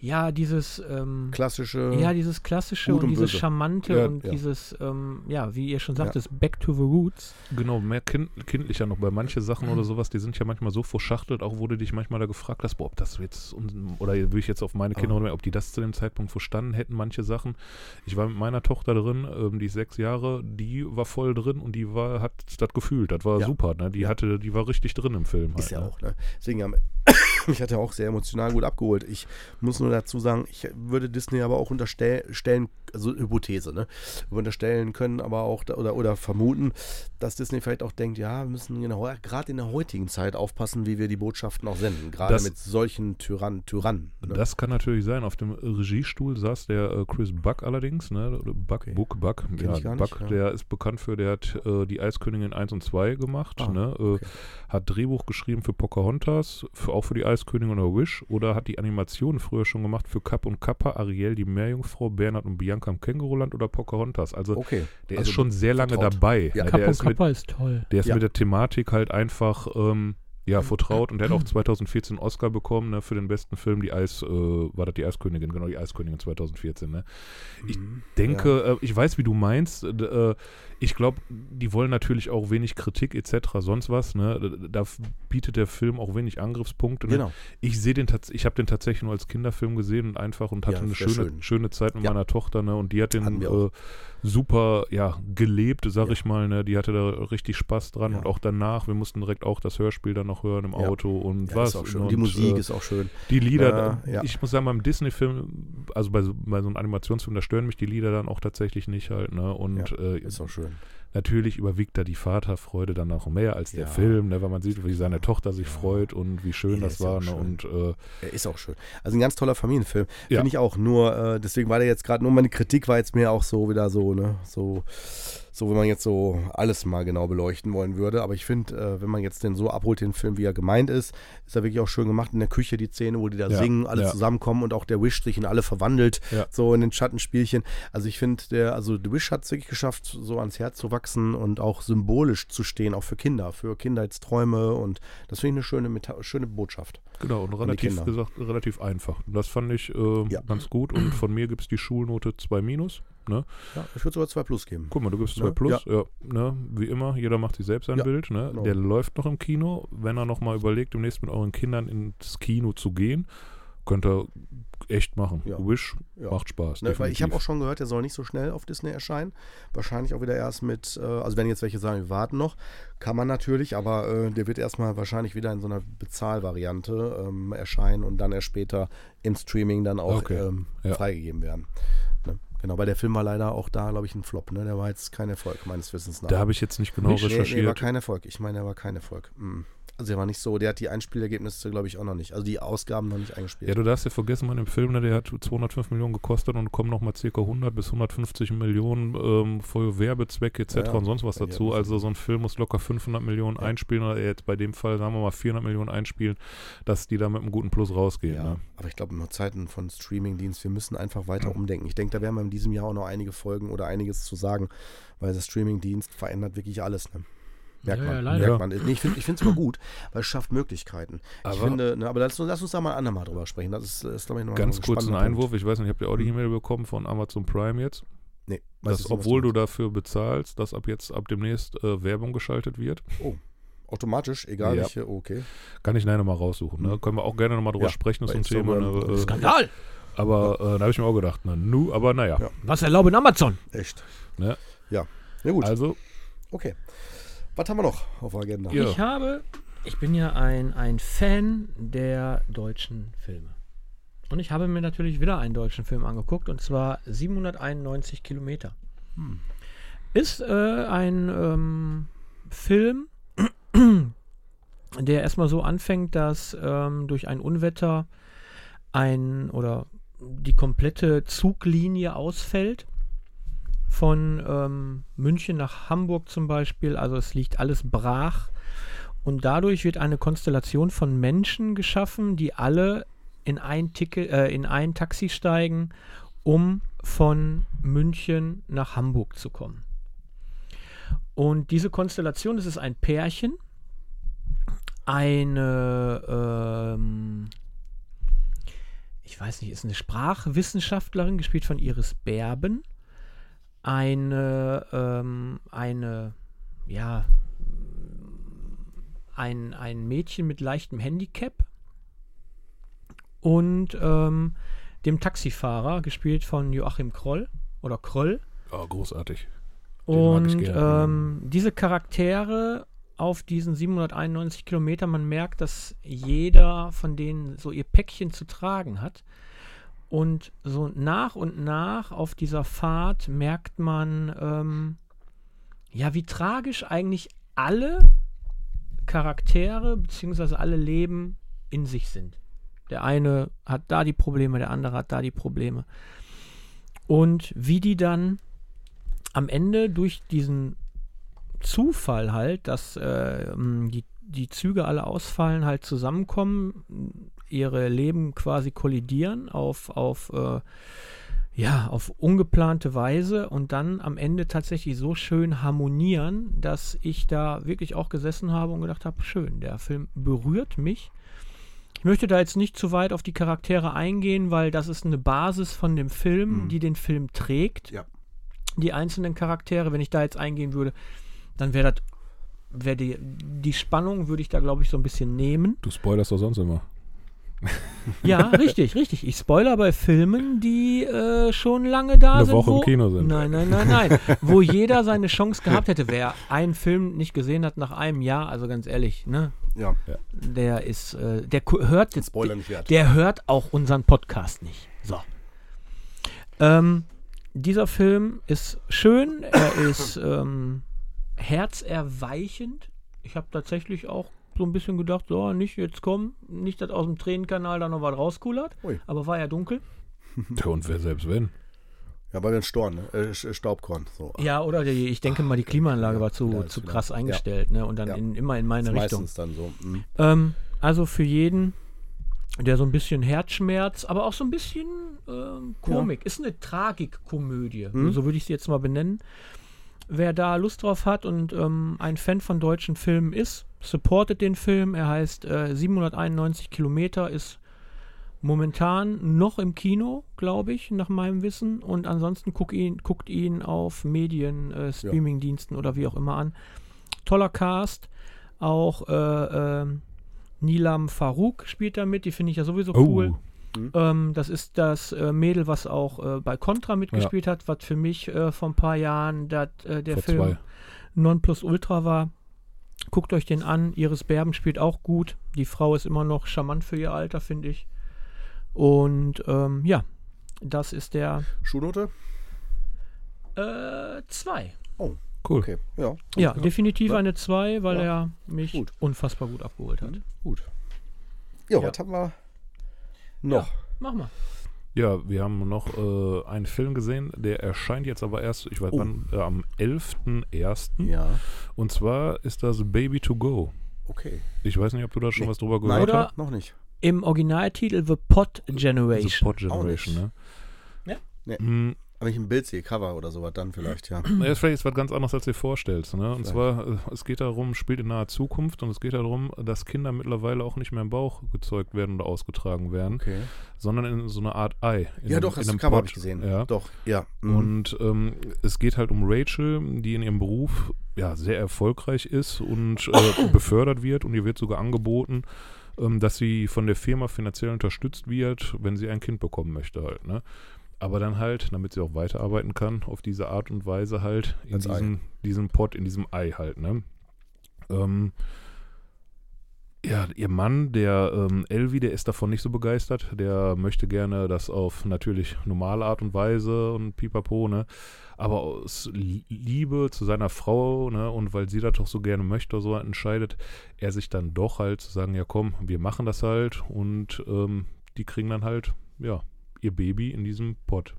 ja, dieses, ähm, Klassische. ja, dieses klassische und und dieses böse. charmante Ja, und ja. dieses, ähm, ja, wie ihr schon sagt, Ja. das Back to the Roots. Genau, mehr kind, kindlicher noch. Bei manche Sachen Mhm. oder sowas, die sind ja manchmal so verschachtelt, auch du dich manchmal da gefragt hast, boah, ob das jetzt, oder will ich jetzt auf meine Kinder, oder ob die das zu dem Zeitpunkt verstanden hätten, manche Sachen. Ich war mit meiner Tochter drin, ähm, die ist sechs Jahre, die war voll drin und die war, hat das gefühlt, das war Ja. super, ne? Die Ja. hatte, die war richtig drin im Film. Halt, Ist ja ne? auch, ne? Deswegen haben mich hat er auch sehr emotional gut abgeholt. Ich muss nur dazu sagen, ich würde Disney aber auch unterstellen, also Hypothese, ne? Unterstellen können, aber auch oder, oder vermuten, dass Disney vielleicht auch denkt, ja, wir müssen genau, gerade in der heutigen Zeit aufpassen, wie wir die Botschaften auch senden. Gerade Das- mit solchen Tyrann, Tyrannen. Ne? Das kann natürlich sein. Auf dem Regiestuhl saß der äh, Chris Buck allerdings, ne? Buck, Okay. Buck, Buck. Ja, nicht, Buck, ja. der ist bekannt für, der hat äh, die Eiskönigin 1 und 2 gemacht, Ah, ne? Äh, okay. Hat Drehbuch geschrieben für Pocahontas, für, auch für die Eiskönigin oder Wish, oder hat die Animationen früher schon gemacht für Kapp und Kappa, Ariel, die Meerjungfrau, Bernhard und Bianca im Känguruland oder Pocahontas. Also Okay. der Also ist schon sehr lange vertraut. dabei. Ja. ist mit Kappa ist toll. der ist Ja. mit der Thematik halt einfach ähm, ja, vertraut und der hat auch 2014 einen Oscar bekommen ne, für den besten Film, die Eis, äh, war das die Eiskönigin, genau, die Eiskönigin 2014, ne? Ich Mhm. Denke, äh, ich weiß, wie du meinst. Äh, ich glaube, die wollen natürlich auch wenig Kritik etc., sonst was, ne? Da bietet der Film auch wenig Angriffspunkte. Ne? Genau. Ich sehe den ich habe den tatsächlich nur als Kinderfilm gesehen und einfach und hatte Ja, eine schöne, schön. schöne Zeit mit Ja. meiner Tochter, ne? Und die hat den äh, super, ja, gelebt, sag Ja. ich mal, ne? Die hatte da richtig Spaß dran und auch danach, wir mussten direkt auch das Hörspiel dann noch hören im. Auto und was. Und, die Musik äh, ist auch schön. die Lieder, Äh, ja. ich muss sagen, beim Disney-Film, also bei so, bei so einem Animationsfilm, da stören mich die Lieder dann auch tatsächlich nicht halt, ne? Und äh, Ist auch schön. Children natürlich überwiegt da die Vaterfreude dann auch mehr als der Ja. Film, ne? Weil man sieht, wie seine Tochter sich Ja. freut und wie schön Ja, das war, ne? schön. Und äh, Er ist auch schön. Also ein ganz toller Familienfilm. Finde ich auch. Nur, äh, deswegen war der jetzt gerade, nur meine Kritik war jetzt mehr auch so wieder so, ne, so, so wenn man jetzt so alles mal genau beleuchten wollen würde. Aber ich finde, äh, wenn man jetzt den so abholt, den Film, wie er gemeint ist, ist er wirklich auch schön gemacht in der Küche, die Szene, wo die da singen, alle zusammenkommen und auch der Wish sich in alle verwandelt, so in den Schattenspielchen. Also ich finde, der, also The Wish hat es wirklich geschafft, so ans Herz zu wachsen und auch symbolisch zu stehen, auch für Kinder, für Kindheitsträume und das finde ich eine schöne, Meta schöne Botschaft. genau, und relativ gesagt, relativ einfach. Das fand ich äh, Ja. ganz gut. Und von mir gibt es die Schulnote 2 minus. Ne? Ja, ich würde sogar 2 Plus geben. Guck mal, du gibst Ne? 2 plus, ja. ne? Wie immer, jeder macht sich selbst ein Ja, Bild, ne? genau. Der läuft noch im Kino. Wenn er nochmal überlegt, demnächst mit euren Kindern ins Kino zu gehen, könnt ihr echt machen. Ja. Wish Ja. macht Spaß. Ne, weil ich habe auch schon gehört, der soll nicht so schnell auf Disney erscheinen. Wahrscheinlich auch wieder erst mit, äh, also wenn jetzt welche sagen, wir warten noch, kann man natürlich, aber äh, der wird erstmal wahrscheinlich wieder in so einer Bezahlvariante ähm, erscheinen und dann erst später im Streaming dann auch Okay, ähm, ja. freigegeben werden. Ne? Genau, weil der Film war leider auch da, glaube ich, ein Flop. Ne? Der war jetzt kein Erfolg, meines Wissens nach. Da habe ich jetzt nicht genau Nicht? Nee, recherchiert. Nee, war kein Erfolg. Ich meine, der war kein Erfolg. Mm. Also der war nicht so, der hat die Einspielergebnisse, glaube ich, auch noch nicht. Also die Ausgaben noch nicht eingespielt. Ja, du darfst ja vergessen, man im Film, ne, der hat 205 Millionen gekostet und kommen nochmal ca. 100 bis 150 Millionen ähm, für Werbezwecke etc. Ja, und sonst was dazu. Also so ein Film muss locker 500 Millionen Ja. einspielen oder jetzt bei dem Fall, sagen wir mal, 400 Millionen einspielen, dass die da mit einem guten Plus rausgehen. Ja, Ne? aber ich glaube, in Zeiten von Streamingdienst, wir müssen einfach weiter Ja. umdenken. Ich denke, da werden wir in diesem Jahr auch noch einige Folgen oder einiges zu sagen, weil das Streamingdienst verändert wirklich alles. Ne? Merkt Ja, man. ja, leider. merkt Ja. man. Nee, ich finde es immer gut, weil es schafft Möglichkeiten. ich Aber- finde, ne, aber lass, uns- lass uns da mal ein andermal drüber sprechen. Das ist, ist glaube ich, noch mal Ganz ein kurz ein Einwurf, Punkt. ich weiß nicht, habt ihr auch die Mhm. E-Mail bekommen von Amazon Prime jetzt? Nee, weiß Dass, nicht, obwohl du dafür bezahlst, dass ab jetzt, ab demnächst äh, Werbung geschaltet wird. Automatisch, egal Ja. welche, okay. Kann ich nachher nochmal raussuchen. Ne? Mhm. Können wir auch gerne nochmal drüber Ja, sprechen, das ist ein Thema. Ne? Äh, Skandal! aber äh, da habe ich mir auch gedacht, na, nu, aber naja. Ja. Was erlauben Amazon? Echt. Ne? Ja. Ja, gut. Also, okay. Was haben wir noch auf der Agenda? Ja. Ich habe, ich bin ja ein, ein Fan der deutschen Filme. Und ich habe mir natürlich wieder einen deutschen Film angeguckt und zwar 791 Kilometer. Hm. Ist äh, ein ähm, Film, der erstmal so anfängt, dass ähm, durch ein Unwetter ein oder die komplette Zuglinie ausfällt. Von ähm, München nach Hamburg zum Beispiel. Also es liegt alles brach. Und dadurch wird eine Konstellation von Menschen geschaffen, die alle in ein, Ticket, äh, in ein Taxi steigen, um von München nach Hamburg zu kommen. Und diese Konstellation, das ist ein Pärchen, eine, ähm, ich weiß nicht, ist eine Sprachwissenschaftlerin, gespielt von Iris Berben, eine, ähm, eine, ja, ein, ein Mädchen mit leichtem Handicap und ähm, dem Taxifahrer, gespielt von Joachim Kroll oder Kroll. oh, großartig. Den Und ähm, diese Charaktere auf diesen 791 Kilometern, man merkt, dass jeder von denen so ihr Päckchen zu tragen hat. Und so nach und nach auf dieser Fahrt merkt man, ähm, ja, wie tragisch eigentlich alle Charaktere bzw. alle Leben in sich sind. Der eine hat da die Probleme, der andere hat da die Probleme. Und wie die dann am Ende durch diesen Zufall halt, dass äh, die, die Züge alle ausfallen, halt zusammenkommen, ihre Leben quasi kollidieren auf, auf, äh, ja, auf ungeplante Weise und dann am Ende tatsächlich so schön harmonieren, dass ich da wirklich auch gesessen habe und gedacht habe, schön, der Film berührt mich. Ich möchte da jetzt nicht zu weit auf die Charaktere eingehen, weil das ist eine Basis von dem Film, Mhm. die den Film trägt Ja. die einzelnen Charaktere, wenn ich da jetzt eingehen würde, dann wäre das, wäre die, die Spannung würde ich da, glaube ich, so ein bisschen nehmen. Du spoilerst doch sonst immer. Ja, richtig, richtig. Ich spoiler bei Filmen, die äh, schon lange da Eine sind. Woche im wo, Kino sind. Nein, nein, nein, nein. wo jeder seine Chance gehabt hätte. Wer einen Film nicht gesehen hat nach einem Jahr, also ganz ehrlich, ne, Ja, der ist, äh, der hört jetzt, Spoiler nicht wert. der hört auch unseren Podcast nicht. So. Ähm, dieser Film ist schön, er ist ähm, herzerweichend. Ich habe tatsächlich auch so ein bisschen gedacht, so, nicht jetzt kommen, nicht, dass aus dem Tränenkanal da noch was rauskullert. Ui. Aber war ja dunkel. Ja, und wer selbst wenn? Ja, weil wir ein Storn, ne? äh, Sch- Staubkorn. So. Ja, oder die, ich denke mal, die Klimaanlage Ja, war zu, ja, zu wieder- krass ja. eingestellt, ne? Und dann Ja. in, immer in meine Richtung. meistens dann so. Mhm. Ähm, also für jeden, der so ein bisschen Herzschmerz, aber auch so ein bisschen ähm, Komik. Ist eine Tragikkomödie. Mhm. So würde ich sie jetzt mal benennen. Wer da Lust drauf hat und ähm, ein Fan von deutschen Filmen ist, supportet den Film. Er heißt äh, 791 Kilometer, ist momentan noch im Kino, glaube ich, nach meinem Wissen. Und ansonsten guck ihn, guckt ihn auf Medien, äh, Streamingdiensten oder wie auch immer an. Toller Cast. Auch äh, ähm, Nilam Farouk spielt da mit, die finde ich ja sowieso cool. Ähm, das ist das äh, Mädel, was auch äh, bei Contra mitgespielt hat, was für mich äh, vor ein paar Jahren dat, äh, der Vor Film zwei. Nonplusultra war. Guckt euch den an. Iris Berben spielt auch gut. Die Frau ist immer noch charmant für ihr Alter, finde ich. Und ähm, ja, das ist der Schulnote? äh, zwei. Cool. Okay, ja. Ja, definitiv eine 2, weil Ja. er mich Gut. unfassbar gut abgeholt hat. Gut. Ja, Ja. was haben wir noch? Mach mal. Ja, wir haben noch äh, einen Film gesehen, der erscheint jetzt aber erst, ich weiß Oh. wann, äh, am 11.01. Ja, Und zwar ist das Baby to Go. okay. Ich weiß nicht, ob du da schon Nee. was drüber gehört Oder- hast. noch nicht. Im Originaltitel The Pot The Generation. Pod Generation, nicht. ne? Ja. Nee. Aber ich ein Bild sehe, Cover oder sowas, dann vielleicht, ja. Ja, ist vielleicht ist was ganz anderes, als du dir vorstellst. Ne? Und Vielleicht. zwar, äh, es geht darum, spielt in naher Zukunft und es geht darum, dass Kinder mittlerweile auch nicht mehr im Bauch gezeugt werden oder ausgetragen werden, Okay. sondern in so eine Art Ei. Ja, doch, das einem Cover ich gesehen. Ja. Doch, ja. Mhm. Und ähm, es geht halt um Rachel, die in ihrem Beruf ja sehr erfolgreich ist und äh, befördert wird und ihr wird sogar angeboten, ähm, dass sie von der Firma finanziell unterstützt wird, wenn sie ein Kind bekommen möchte halt. Ne? Aber dann halt, damit sie auch weiterarbeiten kann, auf diese Art und Weise halt in Als Ei. diesem, diesem Pot, in diesem Ei halt. Ne? Ähm, ja, ihr Mann, der ähm, Elvi, der ist davon nicht so begeistert. Der möchte gerne das auf natürlich normale Art und Weise und pipapo, ne? Aber aus Lie- Liebe zu seiner Frau, ne? Und weil sie das doch so gerne möchte, so entscheidet er sich dann doch halt zu sagen, ja komm, wir machen das halt und ähm, die kriegen dann halt, ja, ihr Baby in diesem Pot.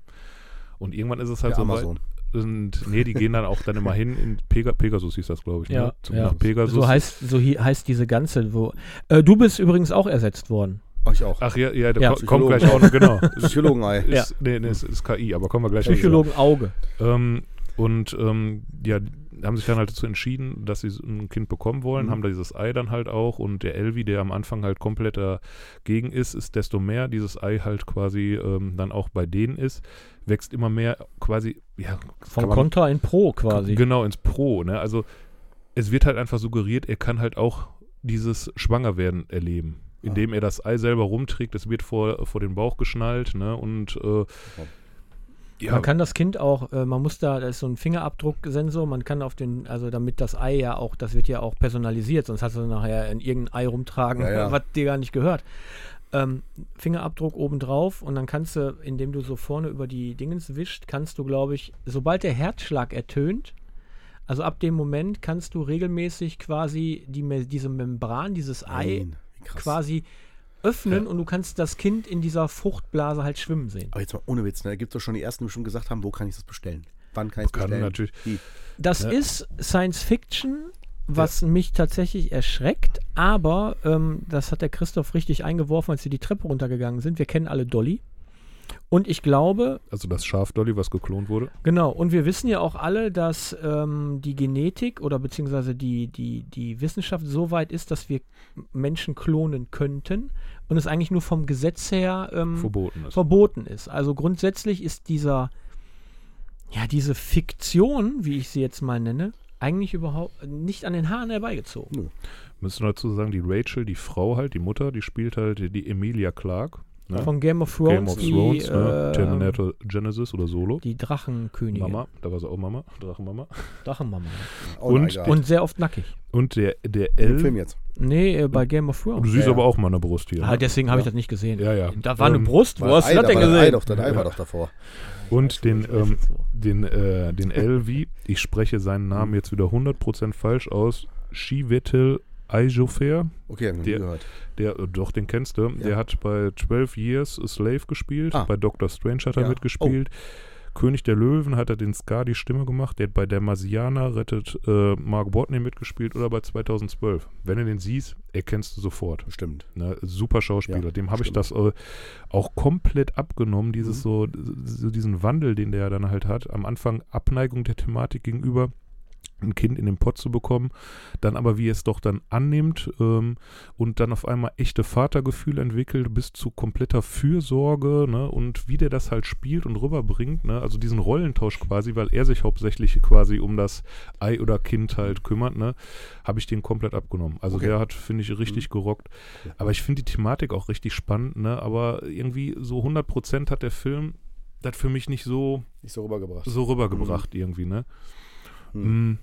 Und irgendwann ist es halt Der so weit, Amazon. und nee, die gehen dann auch dann immer hin in Pega Pegasus hieß das, glaube ich, Ja, ne? Zum, ja. Nach Pegasus. So heißt, so hi- heißt diese ganze, wo. Äh, du bist übrigens auch ersetzt worden. Ach, ich auch. Ach ja, ja, der Ja. ko- kommt gleich auch noch, genau. Psychologenei. Ja. Ist, nee, nee, es ist KI, aber kommen wir gleich Psychologen Auge. Ähm, und ähm, ja, haben sich dann halt dazu entschieden, dass sie ein Kind bekommen wollen, Mhm. haben da dieses Ei dann halt auch und der Elvi, der am Anfang halt komplett dagegen ist, ist desto mehr dieses Ei halt quasi ähm, dann auch bei denen ist, wächst immer mehr quasi, ja, man- Contra in Pro quasi. Genau, ins Pro, ne? Also es wird halt einfach suggeriert, er kann halt auch dieses Schwangerwerden erleben. Ah. Indem er das Ei selber rumträgt, es wird vor, vor den Bauch geschnallt, ne? Und äh, ja, Man kann das Kind auch, äh, man muss da, da ist so ein Fingerabdrucksensor, man kann auf den, also damit das Ei ja auch, das wird ja auch personalisiert, sonst hast du nachher in irgendein Ei rumtragen, Ja, ja. was dir gar nicht gehört. Ähm, Fingerabdruck obendrauf und dann kannst du, indem du so vorne über die Dingens wischt, kannst du, glaube ich, sobald der Herzschlag ertönt, also ab dem Moment kannst du regelmäßig quasi die, diese Membran, dieses Ei Nein, quasi öffnen und du kannst das Kind in dieser Fruchtblase halt schwimmen sehen. Aber jetzt mal ohne Witz, ne? Da gibt es doch schon die ersten, die schon gesagt haben, wo kann ich das bestellen? Wann kann ich es Kann bestellen? natürlich-? Das Ja. ist Science Fiction, was mich tatsächlich erschreckt, aber ähm, das hat der Christoph richtig eingeworfen, als sie die Treppe runtergegangen sind. Wir kennen alle Dolly. Und ich glaube, also das Schaf Dolly, was geklont wurde. genau, und wir wissen ja auch alle, dass ähm, die Genetik oder beziehungsweise die, die, die Wissenschaft so weit ist, dass wir Menschen klonen könnten und es eigentlich nur vom Gesetz her ähm, verboten ist. verboten ist. Also grundsätzlich ist dieser, ja, diese Fiktion, wie ich sie jetzt mal nenne, eigentlich überhaupt nicht an den Haaren herbeigezogen. Müssen wir dazu sagen, die Rachel, die Frau halt, die Mutter, die spielt halt die Emilia Clark. Ne? Von Game of Thrones, Game of die, Thrones, ne? äh, Terminator Genesis oder Solo. die Drachenkönigin. Mama, da war sie auch Mama, Drachenmama. Drachenmama. Oh, Und-. Und sehr oft nackig. Und der, der Im Film L. jetzt. Nee, äh, bei Game of Du Thrones. siehst Ja, aber ja. auch mal eine Brust hier. Ah, ne? deswegen habe ich das nicht gesehen. Ja, ja. Da war eine Ähm, Brust. Wo hast du Ei- das denn das Ei gesehen? doch, das Ei Ja. war doch davor. Und den, ähm, den, äh, den Elvi, ich spreche seinen Namen jetzt wieder 100% falsch aus, Shivetel Aijofer, Okay, hab ich noch nie Der- gehört. der, äh, doch, den kennst du, der hat bei 12 Years a Slave gespielt, Ah. bei Doctor Strange hat er Ja. mitgespielt, König der Löwen hat er den Scar die Stimme gemacht, der hat bei der Marsianer rettet äh, Mark Watney mitgespielt oder bei 2012. Wenn du den siehst, erkennst du sofort. Bestimmt. Ne, super Schauspieler. Ja, Dem habe ich stimmt. das äh, auch komplett abgenommen, dieses Mhm. so, so diesen Wandel, den der dann halt hat. Am Anfang Abneigung der Thematik gegenüber, ein Kind in den Pott zu bekommen, dann aber wie es doch dann annimmt ähm, und dann auf einmal echte Vatergefühle entwickelt, bis zu kompletter Fürsorge ne, und wie der das halt spielt und rüberbringt, ne, also diesen Rollentausch quasi, weil er sich hauptsächlich quasi um das Ei oder Kind halt kümmert, ne, habe ich den komplett abgenommen. Also Okay. der hat, finde ich, richtig gerockt. Cool. Aber ich finde die Thematik auch richtig spannend, ne, aber irgendwie so 100% hat der Film das für mich nicht so, Nicht so rübergebracht. so rübergebracht irgendwie, ne. Hm. Mm.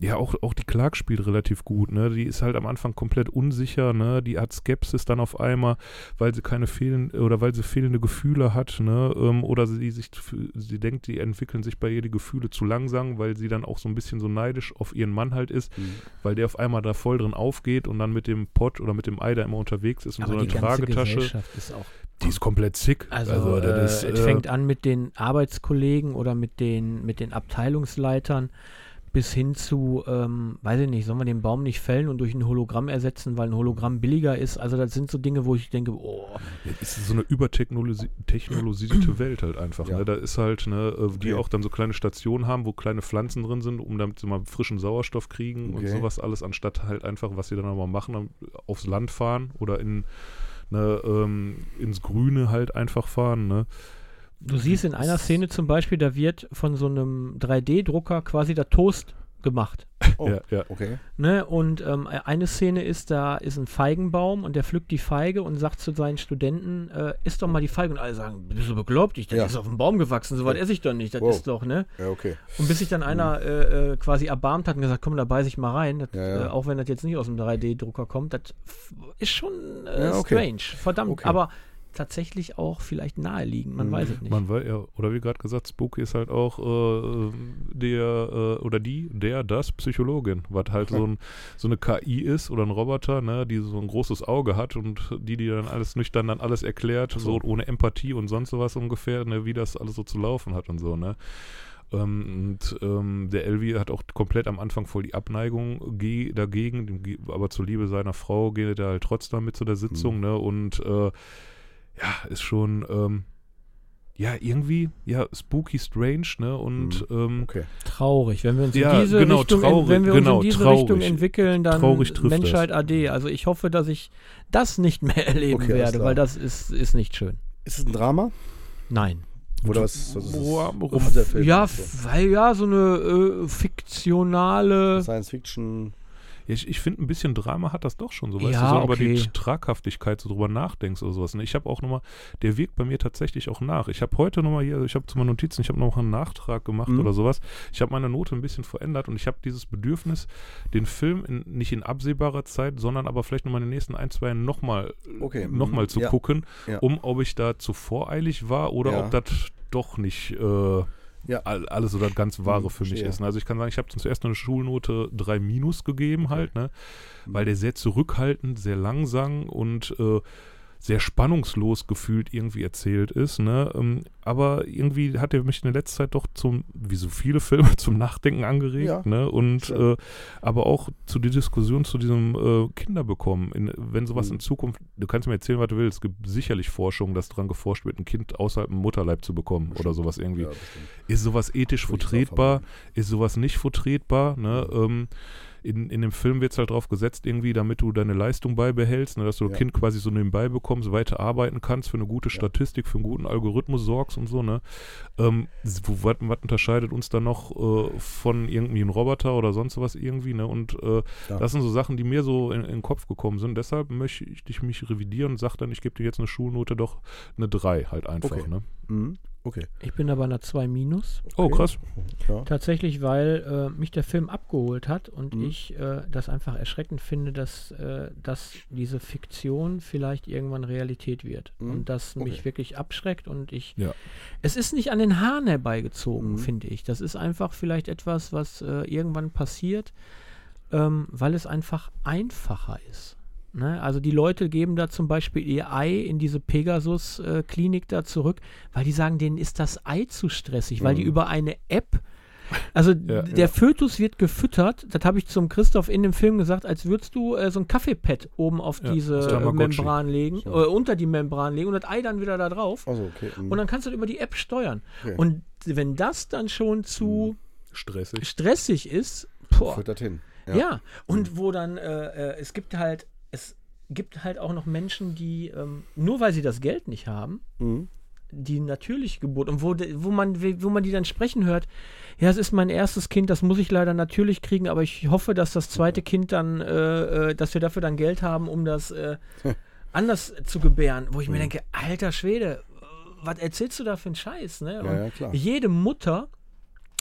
ja, auch, auch die Clark spielt relativ gut, ne? Die ist halt am Anfang komplett unsicher, ne? Die hat Skepsis dann auf einmal, weil sie keine fehlen oder weil sie fehlende Gefühle hat, ne? Ähm, oder sie sich sie denkt, die entwickeln sich bei ihr die Gefühle zu langsam, weil sie dann auch so ein bisschen so neidisch auf ihren Mann halt ist, Mhm. weil der auf einmal da voll drin aufgeht und dann mit dem Pott oder mit dem Ei da immer unterwegs ist und Aber so eine die ganze Tragetasche. Gesellschaft ist auch Die ist komplett sick. Also, das äh, ist, es äh, fängt an mit den Arbeitskollegen oder mit den, mit den Abteilungsleitern bis hin zu, ähm, weiß ich nicht, sollen wir den Baum nicht fällen und durch ein Hologramm ersetzen, weil ein Hologramm billiger ist. Also das sind so Dinge, wo ich denke, oh, Ja, es ist so eine übertechnologisierte Welt halt einfach. Ja. Ne? Da ist halt, ne, äh, die Okay. auch dann so kleine Stationen haben, wo kleine Pflanzen drin sind, um damit sie mal frischen Sauerstoff kriegen und Okay. sowas alles, anstatt halt einfach, was sie dann aber machen, aufs Land fahren oder in ne, ähm, ins Grüne halt einfach fahren. Ne? Du siehst in einer Szene zum Beispiel, da wird von so einem 3D-Drucker quasi der Toast gemacht. Oh, Ja, ja. okay. Ne? Und ähm, eine Szene ist, da ist ein Feigenbaum und der pflückt die Feige und sagt zu seinen Studenten, äh, isst doch mal die Feige. Und alle sagen, bist du bekloppt? Ich, das Ja. ist auf dem Baum gewachsen, so weit esse ich doch nicht. Das Wow. ist doch, ne? Ja, okay. Und bis sich dann einer äh, äh, quasi erbarmt hat und gesagt, komm, da beiß ich mal rein, das, Ja, ja. Äh, auch wenn das jetzt nicht aus dem 3D-Drucker kommt, das ist schon äh, Ja, okay. strange, verdammt. Okay. Aber tatsächlich auch vielleicht naheliegend, man Mhm. weiß es nicht. Man weiß ja, oder wie gerade gesagt, Spooky ist halt auch äh, der äh, oder die, der, das Psychologin, was halt so, ein, so eine KI ist oder ein Roboter, ne, die so ein großes Auge hat und die, die dann alles nüchtern dann alles erklärt, so ohne Empathie und sonst sowas ungefähr, ne, wie das alles so zu laufen hat und so, ne. Ähm, und ähm, der Elvi hat auch komplett am Anfang voll die Abneigung ge dagegen, aber zur Liebe seiner Frau geht er halt trotzdem mit zu der Sitzung, Mhm. ne? Und äh, ja, ist schon ähm, ja irgendwie ja spooky strange, ne? Und ähm, Okay. Traurig, wenn wir uns Ja, in diese genau, Richtung, traurig, wenn wir genau, uns in diese traurig. Richtung entwickeln, dann Menschheit AD. Also ich hoffe, dass ich das nicht mehr erleben Okay, werde, weil das ist, ist nicht schön. Ist es ein Drama? Nein. Oder was, was ist es? Boah, Was ist der Film? Ja, So. weil ja, so eine äh, fiktionale. Science Fiction. Ich, ich finde, ein bisschen Drama hat das doch schon, so weißt Ja, du, so über die okay. Traghaftigkeit so drüber nachdenkst oder sowas. Ne? Ich habe auch nochmal, der wirkt bei mir tatsächlich auch nach. Ich habe heute nochmal hier, ich habe zu meinen Notizen, ich habe noch einen Nachtrag gemacht Mhm. oder sowas. Ich habe meine Note ein bisschen verändert und ich habe dieses Bedürfnis, den Film in, nicht in absehbarer Zeit, sondern aber vielleicht nochmal in den nächsten ein, zwei Jahren nochmal Okay, noch mal mhm, zu ja, gucken, ja. um ob ich da zu voreilig war oder ob das doch nicht äh, Ja. all, alles so das ganz Wahre Mhm, für mich ist. ne? Also ich kann sagen, ich habe zuerst eine Schulnote 3 minus gegeben halt, ne? Weil der sehr zurückhaltend, sehr langsam und äh, sehr spannungslos gefühlt irgendwie erzählt ist, ne? Ähm, aber irgendwie hat er mich in der letzten Zeit doch zum, wie so viele Filme, zum Nachdenken angeregt, Ja, ne? Und äh, aber auch zu der Diskussion zu diesem äh, Kinderbekommen. In, wenn sowas Mhm. in Zukunft, du kannst mir erzählen, was du willst, es gibt sicherlich Forschung, dass daran geforscht wird, ein Kind außerhalb dem Mutterleib zu bekommen oder sowas irgendwie. Ja, bestimmt. Ist sowas ethisch vertretbar? Ist sowas nicht vertretbar? Ne? Ähm, in, in dem Film wird es halt drauf gesetzt, irgendwie, damit du deine Leistung beibehältst, ne? dass du Ja. das Kind quasi so nebenbei bekommst, weiter arbeiten kannst, für eine gute. Statistik, für einen guten Algorithmus sorgst und so. Ne? Ähm, was, was unterscheidet uns dann noch äh, von irgendwie einem Roboter oder sonst was irgendwie? Ne? Und äh, das sind so Sachen, die mir so in, in den Kopf gekommen sind. Deshalb möchte ich dich mich revidieren und sage dann, ich gebe dir jetzt eine Schulnote doch eine 3 halt einfach. Okay. Ne? Mhm. Okay. Ich bin aber einer 2 minus. Oh, Okay. krass. Ja. Tatsächlich, weil äh, mich der Film abgeholt hat und Mhm. ich äh, das einfach erschreckend finde, dass, äh, dass diese Fiktion vielleicht irgendwann Realität wird. Mhm. Und das mich Okay. wirklich abschreckt und ich. Ja. Es ist nicht an den Haaren herbeigezogen, Mhm. finde ich. Das ist einfach vielleicht etwas, was äh, irgendwann passiert, ähm, weil es einfach einfacher ist. Ne? Also die Leute geben da zum Beispiel ihr Ei in diese Pegasus-Klinik da zurück, weil die sagen, denen ist das Ei zu stressig, weil die Mhm. über eine App, also Ja, der ja. Fötus wird gefüttert, das habe ich zum Christoph in dem Film gesagt, als würdest du äh, so ein Kaffeepad oben auf Ja, diese äh. Membran legen, So. äh, unter die Membran legen und das Ei dann wieder da drauf. Also, okay. mhm. Und dann kannst du das über die App steuern. Okay. Und wenn das dann schon zu Stressig. stressig ist, boah, das hin? ja. und wo dann, äh, äh, es gibt halt, es gibt halt auch noch Menschen, die, ähm, nur weil sie das Geld nicht haben, Mhm. die natürliche Geburt und wo, wo, man, wo man die dann sprechen hört, ja, es ist mein erstes Kind, das muss ich leider natürlich kriegen, aber ich hoffe, dass das zweite Kind dann, äh, äh, dass wir dafür dann Geld haben, um das äh, anders zu gebären, wo ich mir denke, alter Schwede, was erzählst du da für einen Scheiß, ne? Und Ja, ja, jede Mutter,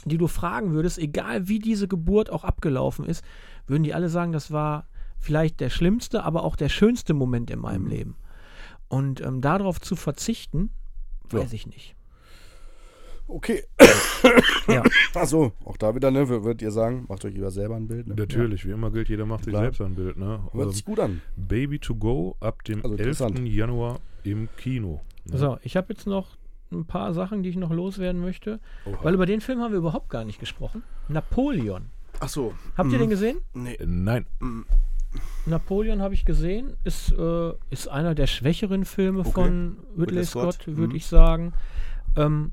die du fragen würdest, egal wie diese Geburt auch abgelaufen ist, würden die alle sagen, das war vielleicht der schlimmste, aber auch der schönste Moment in meinem Mhm. Leben. Und ähm, darauf zu verzichten, Ja. weiß ich nicht. Okay. Ja. Achso, auch da wieder, ne? wür- Würdet ihr sagen, macht euch lieber selber ein Bild. Ne? Natürlich, wie immer gilt, jeder macht sich Klar. selbst ein Bild. Ne? Ja. Hört Ähm, sich gut an. Baby to go ab dem Also 11. interessant. Januar im Kino. Ne? So, ich habe jetzt noch ein paar Sachen, die ich noch loswerden möchte, Oha. weil über den Film haben wir überhaupt gar nicht gesprochen. Napoleon. Achso. Habt ihr den gesehen? Nee. Äh, Nein, Napoleon habe ich gesehen, ist, äh, ist einer der schwächeren Filme Okay. von Ridley Scott, Scott, würde mhm. ich sagen. Ähm,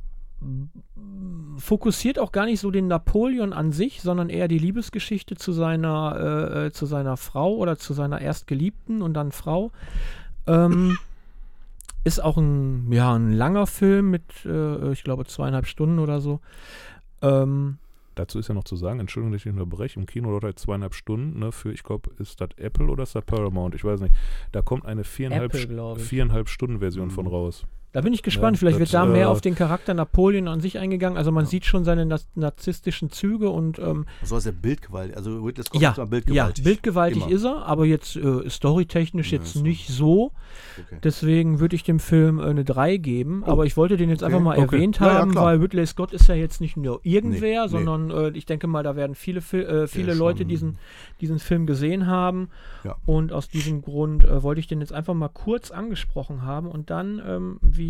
fokussiert auch gar nicht so den Napoleon an sich, sondern eher die Liebesgeschichte zu seiner, äh, äh, zu seiner Frau oder zu seiner Erstgeliebten und dann Frau. Ähm, ist auch ein, ja, ein langer Film mit, äh, ich glaube, zweieinhalb Stunden oder so. Ähm, dazu ist ja noch zu sagen, Entschuldigung, dass ich unterbreche, im Kino dauert halt zweieinhalb Stunden, ne, für, ich glaube, ist das Apple oder ist das Paramount, ich weiß nicht. Da kommt eine viereinhalb, Apple, viereinhalb Stunden Version Mhm. von raus. Da bin ich gespannt. Ja, Vielleicht das, wird da mehr äh, auf den Charakter Napoleon an sich eingegangen. Also man sieht schon seine narzisstischen Züge und ähm, So ist der Bildgewalt. Also Ridley Scott ja, ist mal ja, bildgewaltig. bildgewaltig Immer. ist er, aber jetzt äh, storytechnisch Ja, jetzt so. nicht so. Okay. Deswegen würde ich dem Film äh, eine 3 geben. Oh, aber ich wollte den jetzt okay, einfach mal okay. erwähnt Ja, ja, haben, weil Ridley Scott ist ja jetzt nicht nur irgendwer, Nee, nee. sondern äh, ich denke mal, da werden viele, äh, viele Leute diesen, diesen Film gesehen haben. Ja. Und aus diesem Grund äh, wollte ich den jetzt einfach mal kurz angesprochen haben. Und dann, ähm, wie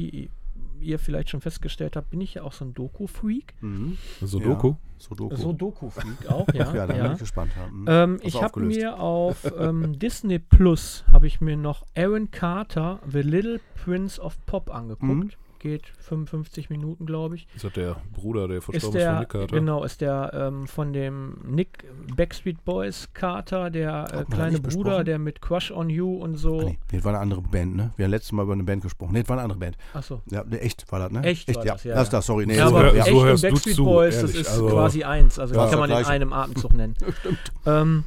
ihr vielleicht schon festgestellt habt, bin ich ja auch so ein Doku-Freak. Mhm. Sudoku? Ja, Sudoku. So Doku-Freak auch, ja. ja, da ja. bin ich gespannt. Ja. Mhm. Ähm, ich habe mir auf ähm, Disney Plus habe ich mir noch Aaron Carter, The Little Prince of Pop angeguckt. Mhm. Geht 55 Minuten, glaube ich. Ist das der Bruder, der Ist verstorben ist von der, Nick Carter? genau, ist der ähm, von dem Nick Backstreet Boys Carter, der äh, kleine Bruder, besprochen? der mit Crush on You und so. Ah, nee, nee, das war eine andere Band, ne? Wir haben letztes Mal über eine Band gesprochen. Nee, das war eine andere Band. Achso. Ja, ne, echt war das, ne? Echt war ja. das, ja, Das, ja. das, sorry. Nee, Ja, so aber hör- echt so du Backstreet zu, Boys, ehrlich, das ist also- quasi eins. Also Ja, das kann man in einem Atemzug nennen. Ähm,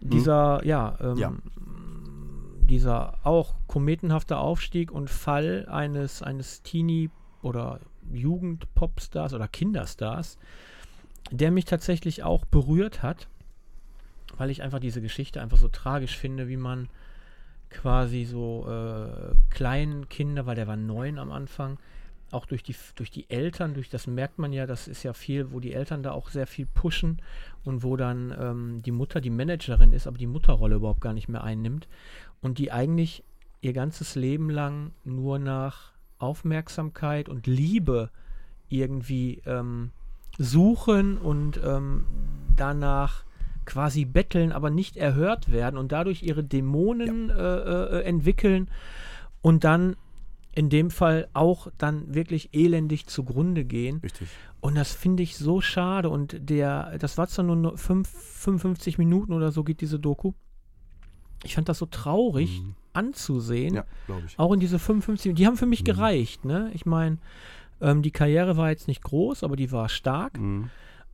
dieser, ja, ähm, Ja. Dieser auch kometenhafte Aufstieg und Fall eines, eines Teenie- oder Jugend-Popstars oder Kinderstars, der mich tatsächlich auch berührt hat, weil ich einfach diese Geschichte einfach so tragisch finde, wie man quasi so äh, kleinen Kinder, weil der war neun am Anfang, auch durch die, durch die Eltern, durch das merkt man ja, das ist ja viel, wo die Eltern da auch sehr viel pushen und wo dann ähm, die Mutter die Managerin ist, aber die Mutterrolle überhaupt gar nicht mehr einnimmt und die eigentlich ihr ganzes Leben lang nur nach Aufmerksamkeit und Liebe irgendwie ähm, suchen und ähm, danach quasi betteln, aber nicht erhört werden und dadurch ihre Dämonen äh, äh, entwickeln und dann in dem Fall auch dann wirklich elendig zugrunde gehen. Richtig. Und das finde ich so schade. Und der, das war zwar nur no- fünf, 55 Minuten oder so geht diese Doku. Ich fand das so traurig Mhm. anzusehen. Ja, glaube ich. Auch in diese 55, die haben für mich Mhm. gereicht. Ne? Ich meine, ähm, die Karriere war jetzt nicht groß, aber die war stark. Mhm.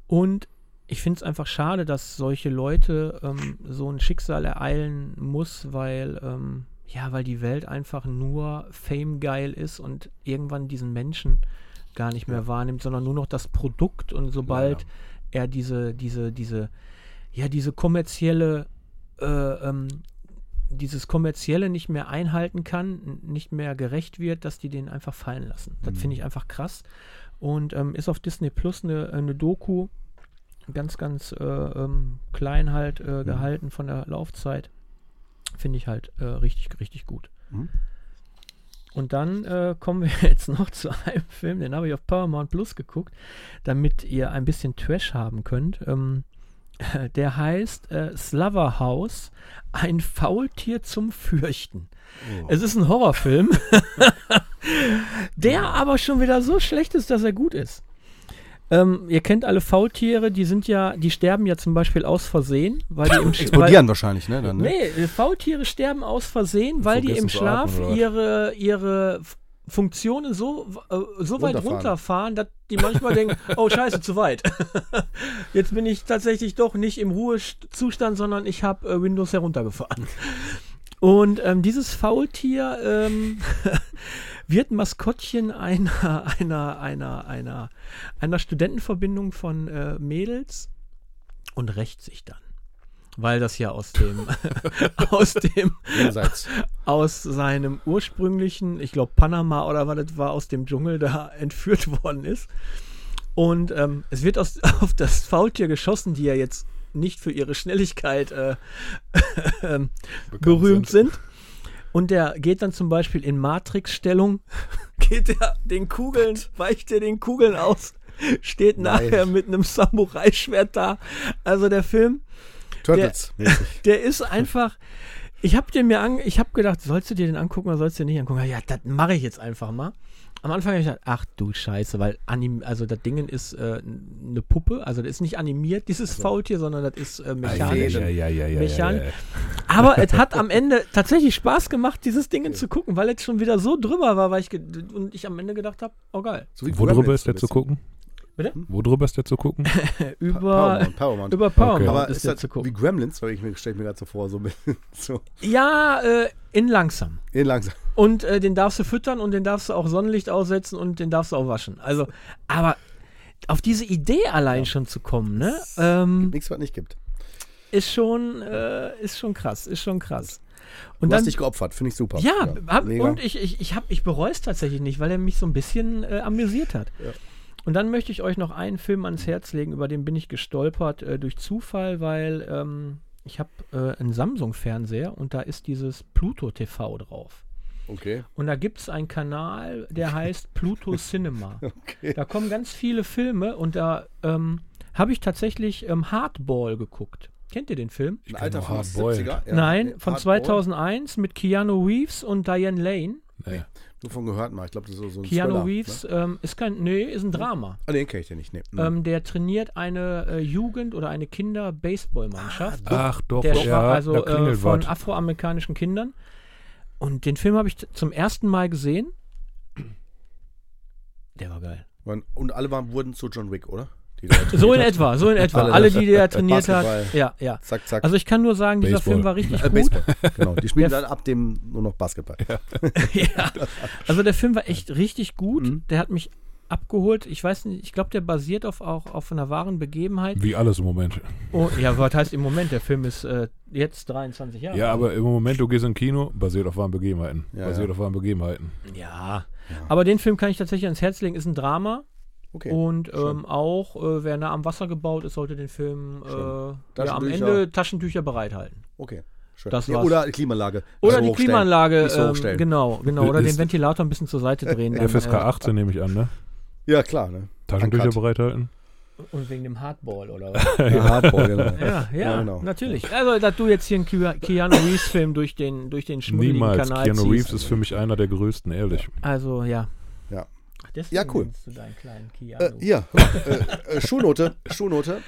Und ich finde es einfach schade, dass solche Leute ähm, so ein Schicksal ereilen muss, weil, ähm, ja, weil die Welt einfach nur Fame-geil ist und irgendwann diesen Menschen gar nicht mehr Ja. wahrnimmt, sondern nur noch das Produkt und sobald Leider. er diese, diese, diese, ja, diese kommerzielle, äh, ähm, dieses kommerzielle nicht mehr einhalten kann, nicht mehr gerecht wird, dass die den einfach fallen lassen. Das Mhm. finde ich einfach krass. Und ähm, ist auf Disney Plus eine, eine Doku, ganz, ganz äh, ähm, klein halt äh, Mhm. gehalten von der Laufzeit. Finde ich halt äh, richtig, richtig gut. Mhm. Und dann äh, kommen wir jetzt noch zu einem Film, den habe ich auf Paramount Plus geguckt, damit ihr ein bisschen Trash haben könnt. Ähm, der heißt äh, Slaughter House, ein Faultier zum Fürchten. Oh. Es ist ein Horrorfilm, der aber schon wieder so schlecht ist, dass er gut ist. Ähm, ihr kennt alle Faultiere, die sind ja, die sterben ja zum Beispiel aus Versehen, weil die im Explodieren wahrscheinlich, ne? Dann, ne? Nee, äh, Faultiere sterben aus Versehen, weil die im Schlaf ihre, ihre Funktionen so, äh, so weit Runterfahren. dass die manchmal denken, oh scheiße, zu weit. Jetzt bin ich tatsächlich doch nicht im Ruhezustand, sondern ich habe äh, Windows heruntergefahren. Und ähm, dieses Faultier ähm, wird Maskottchen einer, einer, einer, einer, einer Studentenverbindung von äh, Mädels und rächt sich dann. Weil das ja aus dem, aus dem, Jenseits. Aus seinem ursprünglichen, ich glaube Panama oder was das war, aus dem Dschungel da entführt worden ist. Und ähm, es wird aus, auf das Faultier geschossen, die ja jetzt nicht für ihre Schnelligkeit äh, ähm, berühmt sind. Und der geht dann zum Beispiel in Matrix-Stellung, geht er den Kugeln, weicht er den Kugeln aus, steht Nein. nachher mit einem Samurai-Schwert da. Also der Film, mäßig. der ist einfach. Ich habe den mir an, ich habe gedacht, sollst du dir den angucken oder sollst du den nicht angucken? Ja, das mache ich jetzt einfach mal. Am Anfang habe ich gedacht, ach du Scheiße, weil anim, also das Ding ist äh, eine Puppe, also das ist nicht animiert, dieses Faultier, sondern das ist äh, mechanisch. Ja, ja, ja, ja, Mechan- ja, ja. Aber es hat am Ende tatsächlich Spaß gemacht, dieses Ding zu gucken, weil es schon wieder so drüber war, weil ich und ich am Ende gedacht habe, oh geil. So wie Wo drüber ist der zu gucken? Bitte? Wo drüber ist der zu gucken? Über, Paramount, Paramount. über Paramount Okay. Aber ist ist der das zu wie gucken. Gremlins? Weil ich mir stelle mir gerade so vor, so, so Ja, äh, in langsam. in langsam. Und äh, den darfst du füttern und den darfst du auch Sonnenlicht aussetzen und den darfst du auch waschen. Also, aber auf diese Idee allein schon zu kommen, ne, ähm, Nichts, was nicht gibt. ist schon, äh, ist schon krass, ist schon krass. Und Du hast dann, dich geopfert, finde ich super. ja, hab, mega. und ich, ich, ich, hab, ich bereue es tatsächlich nicht, weil er mich so ein bisschen äh, amüsiert hat. Ja. Und dann möchte ich euch noch einen Film ans Herz legen, über den bin ich gestolpert äh, durch Zufall, weil ähm, ich habe äh, einen Samsung-Fernseher und da ist dieses Pluto TV drauf. Okay. Und da gibt es einen Kanal, der heißt Pluto Cinema. Okay. Da kommen ganz viele Filme und da ähm, habe ich tatsächlich ähm, Hardball geguckt. Kennt ihr den Film? Ein Alter von Hard 70er? Boiled. Ja. Nein, von Hardball? 2001 mit Keanu Reeves und Diane Lane. Nee. Nur von gehört mal. Ich glaube, das ist so ein Keanu Thriller, Reeves Ne? ähm, ist kein, nee, ist ein Drama. Ah, den kenne ich ja nicht. Nee. Ähm, der trainiert eine äh, Jugend- oder eine Kinder-Baseballmannschaft. Ach doch, der doch, war ja, also äh, von was. afroamerikanischen Kindern. Und den Film habe ich zum ersten Mal gesehen. Der war geil. Und alle waren, wurden zu John Wick, oder? So in etwa, so in etwa. Alle die der trainiert Basketball. hat. Ja, ja. Zack, zack. Also ich kann nur sagen, dieser Baseball. Film war richtig äh, gut. Baseball. Genau. Die spielen dann ab dem nur noch Basketball. ja. Also der Film war echt richtig gut. Mhm. Der hat mich abgeholt. Ich weiß nicht, ich glaube, der basiert auf, auch auf einer wahren Begebenheit. Wie alles im Moment. Oh, ja, was heißt im Moment? Der Film ist äh, jetzt 23 Jahre. Ja, aber im Moment, du gehst ins Kino, basiert auf wahren Begebenheiten. Ja, basiert ja. auf wahren Begebenheiten. Ja. Aber den Film kann ich tatsächlich ans Herz legen. Ist ein Drama. Okay. Und ähm, auch, äh, wer nah am Wasser gebaut ist, sollte den Film äh, ja, am Taschentücher. Ende Taschentücher bereithalten. Okay. Schön. Das ja, war's. oder die Klimaanlage. Oder die so hochstellen. Klimaanlage, so ähm, hochstellen. genau, genau. Oder den Ventilator ein bisschen zur Seite drehen. dann, FSK äh, 18 nehme ich an, ne? Ja, klar. Ne? Taschentücher bereithalten. Und wegen dem Hardball, oder was? Ja, Hardball, genau. ja, ja, Ja, genau. natürlich. Also, dass du jetzt hier einen Ke Keanu Reeves-Film durch den, durch den schmuddeligen Niemals. Kanal Keanu ziehst. Reeves ist für mich einer der größten, ehrlich. Also, ja. Ja. Deswegen Ja, cool. nennst Du deinen kleinen Keanu. Äh, hier, äh, äh, Schulnote, Schulnote.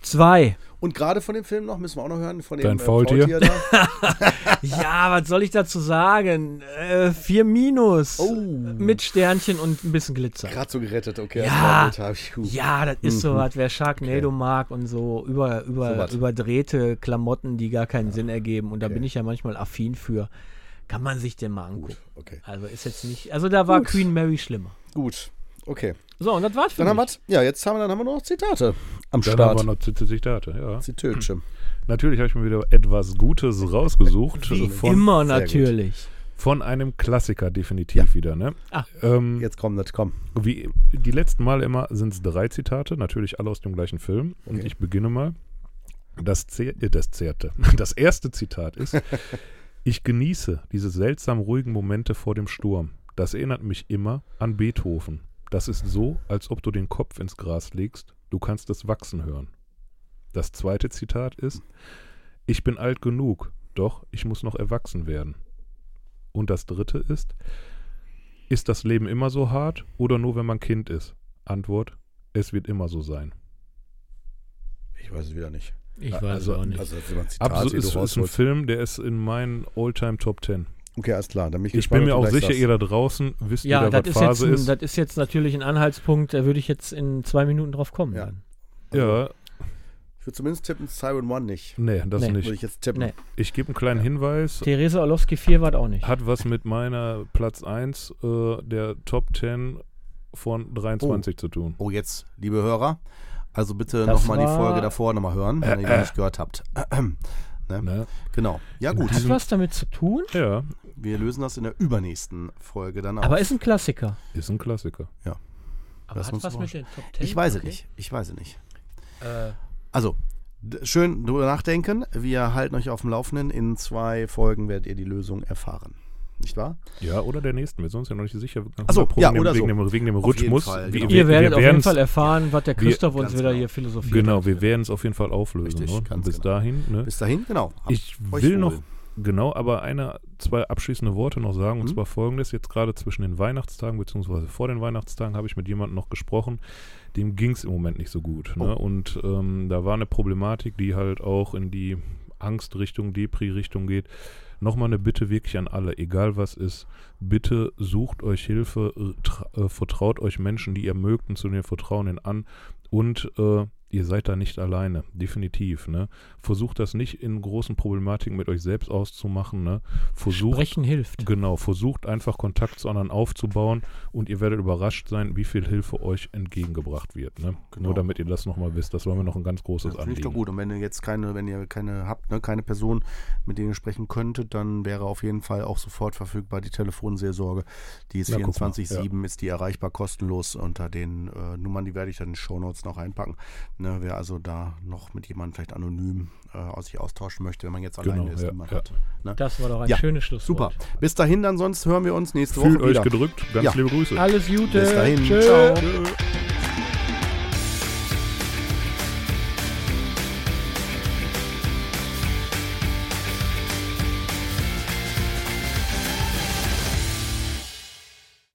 Zwei. Und gerade von dem Film noch, müssen wir auch noch hören, von dem Dein Faultier? da. Ja, was soll ich dazu sagen? Äh, vier Minus. Oh. Mit Sternchen und ein bisschen Glitzer. Gerade so gerettet, okay. Ja. huh. Ja, das ist so was, wer Sharknado mag und so über, über, So überdrehte Klamotten, die gar keinen Sinn ergeben. Und da Okay. bin ich ja manchmal affin für. Kann man sich den mal angucken. Okay, Also ist jetzt nicht. Also da war Gut. Queen Mary schlimmer. gut. Okay. So, und das war's für Dann haben wir mich. Ja, jetzt haben wir, dann haben wir noch Zitate am Dann Start. haben wir noch Zit- Zitate, ja. Zitötchen. Natürlich habe ich mir wieder etwas Gutes rausgesucht. Wie von, immer gut. natürlich. von einem Klassiker definitiv wieder, ne? Ah. Ähm, Jetzt kommt das, komm. Wie die letzten Mal immer sind es drei Zitate, natürlich alle aus dem gleichen Film. Und Okay. ich beginne mal. Das, Zer äh, das Zerte. Das erste Zitat ist: Ich genieße diese seltsam ruhigen Momente vor dem Sturm. Das erinnert mich immer an Beethoven. Das ist so, als ob du den Kopf ins Gras legst. Du kannst es wachsen hören. Das zweite Zitat ist: Ich bin alt genug, doch ich muss noch erwachsen werden. Und das dritte ist: Ist das Leben immer so hart oder nur wenn man Kind ist? Antwort: Es wird immer so sein. Ich weiß es wieder nicht. Ich weiß Also- es auch nicht. Also, das ist immer ein Zitat, Absolut ist, ist ein. Film, der ist in meinen Alltime Top 10. Okay, alles klar. Dann bin ich, Ich gespannt, bin mir auch sicher, sagst. ihr da draußen wisst ja, wieder, das was Phase ein, ist. das ist jetzt natürlich ein Anhaltspunkt, da würde ich jetzt in zwei Minuten drauf kommen. Ja. Dann. Ja, Ich würde zumindest tippen, Siren One nicht. Nee, das Nee. Würde nicht. ich jetzt tippen. Nee. Ich gebe einen kleinen Hinweis. Theresa Orlowski 4 war es auch nicht. Hat was mit meiner Platz 1 äh, der Top 10 von 23 zu tun. Oh, jetzt, liebe Hörer, also bitte nochmal die Folge davor nochmal hören, wenn ihr die nicht gehört habt. Ne? Genau. Ja, gut. Hat was damit zu tun? Ja, Wir lösen das in der übernächsten Folge dann auf. Aber ist ein Klassiker. ist ein Klassiker. Aber Das hat was mit den Top 10? ich weiß es Okay. nicht. Ich weiß es nicht. Äh, Also, schön drüber nachdenken. Wir halten euch auf dem Laufenden. In zwei Folgen werdet ihr die Lösung erfahren. Nicht wahr? Ja, oder der nächsten. Wir sind uns ja noch nicht sicher. Ach so, Wegen ja, dem- oder wegen so. Dem, wegen dem Auf jeden Rhythmus. Fall, Wir- genau. wir- ihr werdet wir auf jeden Fall erfahren, was der wir- Christoph uns ganz wieder genau. hier philosophiert Genau, wir werden es auf jeden Fall auflösen. Richtig, ne? Bis genau. dahin. Ne? Bis dahin, genau. Habt Ich will wohl. noch, genau, aber eine, zwei abschließende Worte noch sagen. Und Mhm. zwar folgendes: Jetzt gerade zwischen den Weihnachtstagen, beziehungsweise vor den Weihnachtstagen, habe ich mit jemandem noch gesprochen, dem ging es im Moment nicht so gut. Ne? Oh. Und ähm, da war eine Problematik, die halt auch in die Angstrichtung, Depri-Richtung geht. Nochmal eine Bitte wirklich an alle, egal was ist, bitte sucht euch Hilfe, äh, äh, vertraut euch Menschen, die ihr mögt und zu denen ihr vertrauen an und äh, ihr seid da nicht alleine, definitiv. Ne? Versucht das nicht in großen Problematiken mit euch selbst auszumachen. Ne? Versucht, Sprechen hilft. genau, versucht einfach Kontakt zu anderen aufzubauen und ihr werdet überrascht sein, wie viel Hilfe euch entgegengebracht wird. Ne? Genau. Nur damit ihr das nochmal wisst, das war mir noch ein ganz großes Finde ich doch Anliegen. gut. Und wenn ihr jetzt keine, wenn ihr keine habt, ne, keine Person, mit der ihr sprechen könntet, dann wäre auf jeden Fall auch sofort verfügbar die Telefonseelsorge. Die ist Na, guck mal, 24-7, ist die erreichbar kostenlos unter den äh, Nummern, die werde ich dann in den Shownotes noch reinpacken. Ne, wer also da noch mit jemandem vielleicht anonym äh, aus sich austauschen möchte, wenn man jetzt Genau, alleine ist. ja, ja. hat. Das war doch ein Ja, schönes Super. Schlusswort. Bis dahin dann, sonst hören wir uns nächste Fühlt Woche euch wieder. gedrückt, ganz Ja. liebe Grüße. Alles Gute. Bis dahin. Tschö. Ciao. Tschö.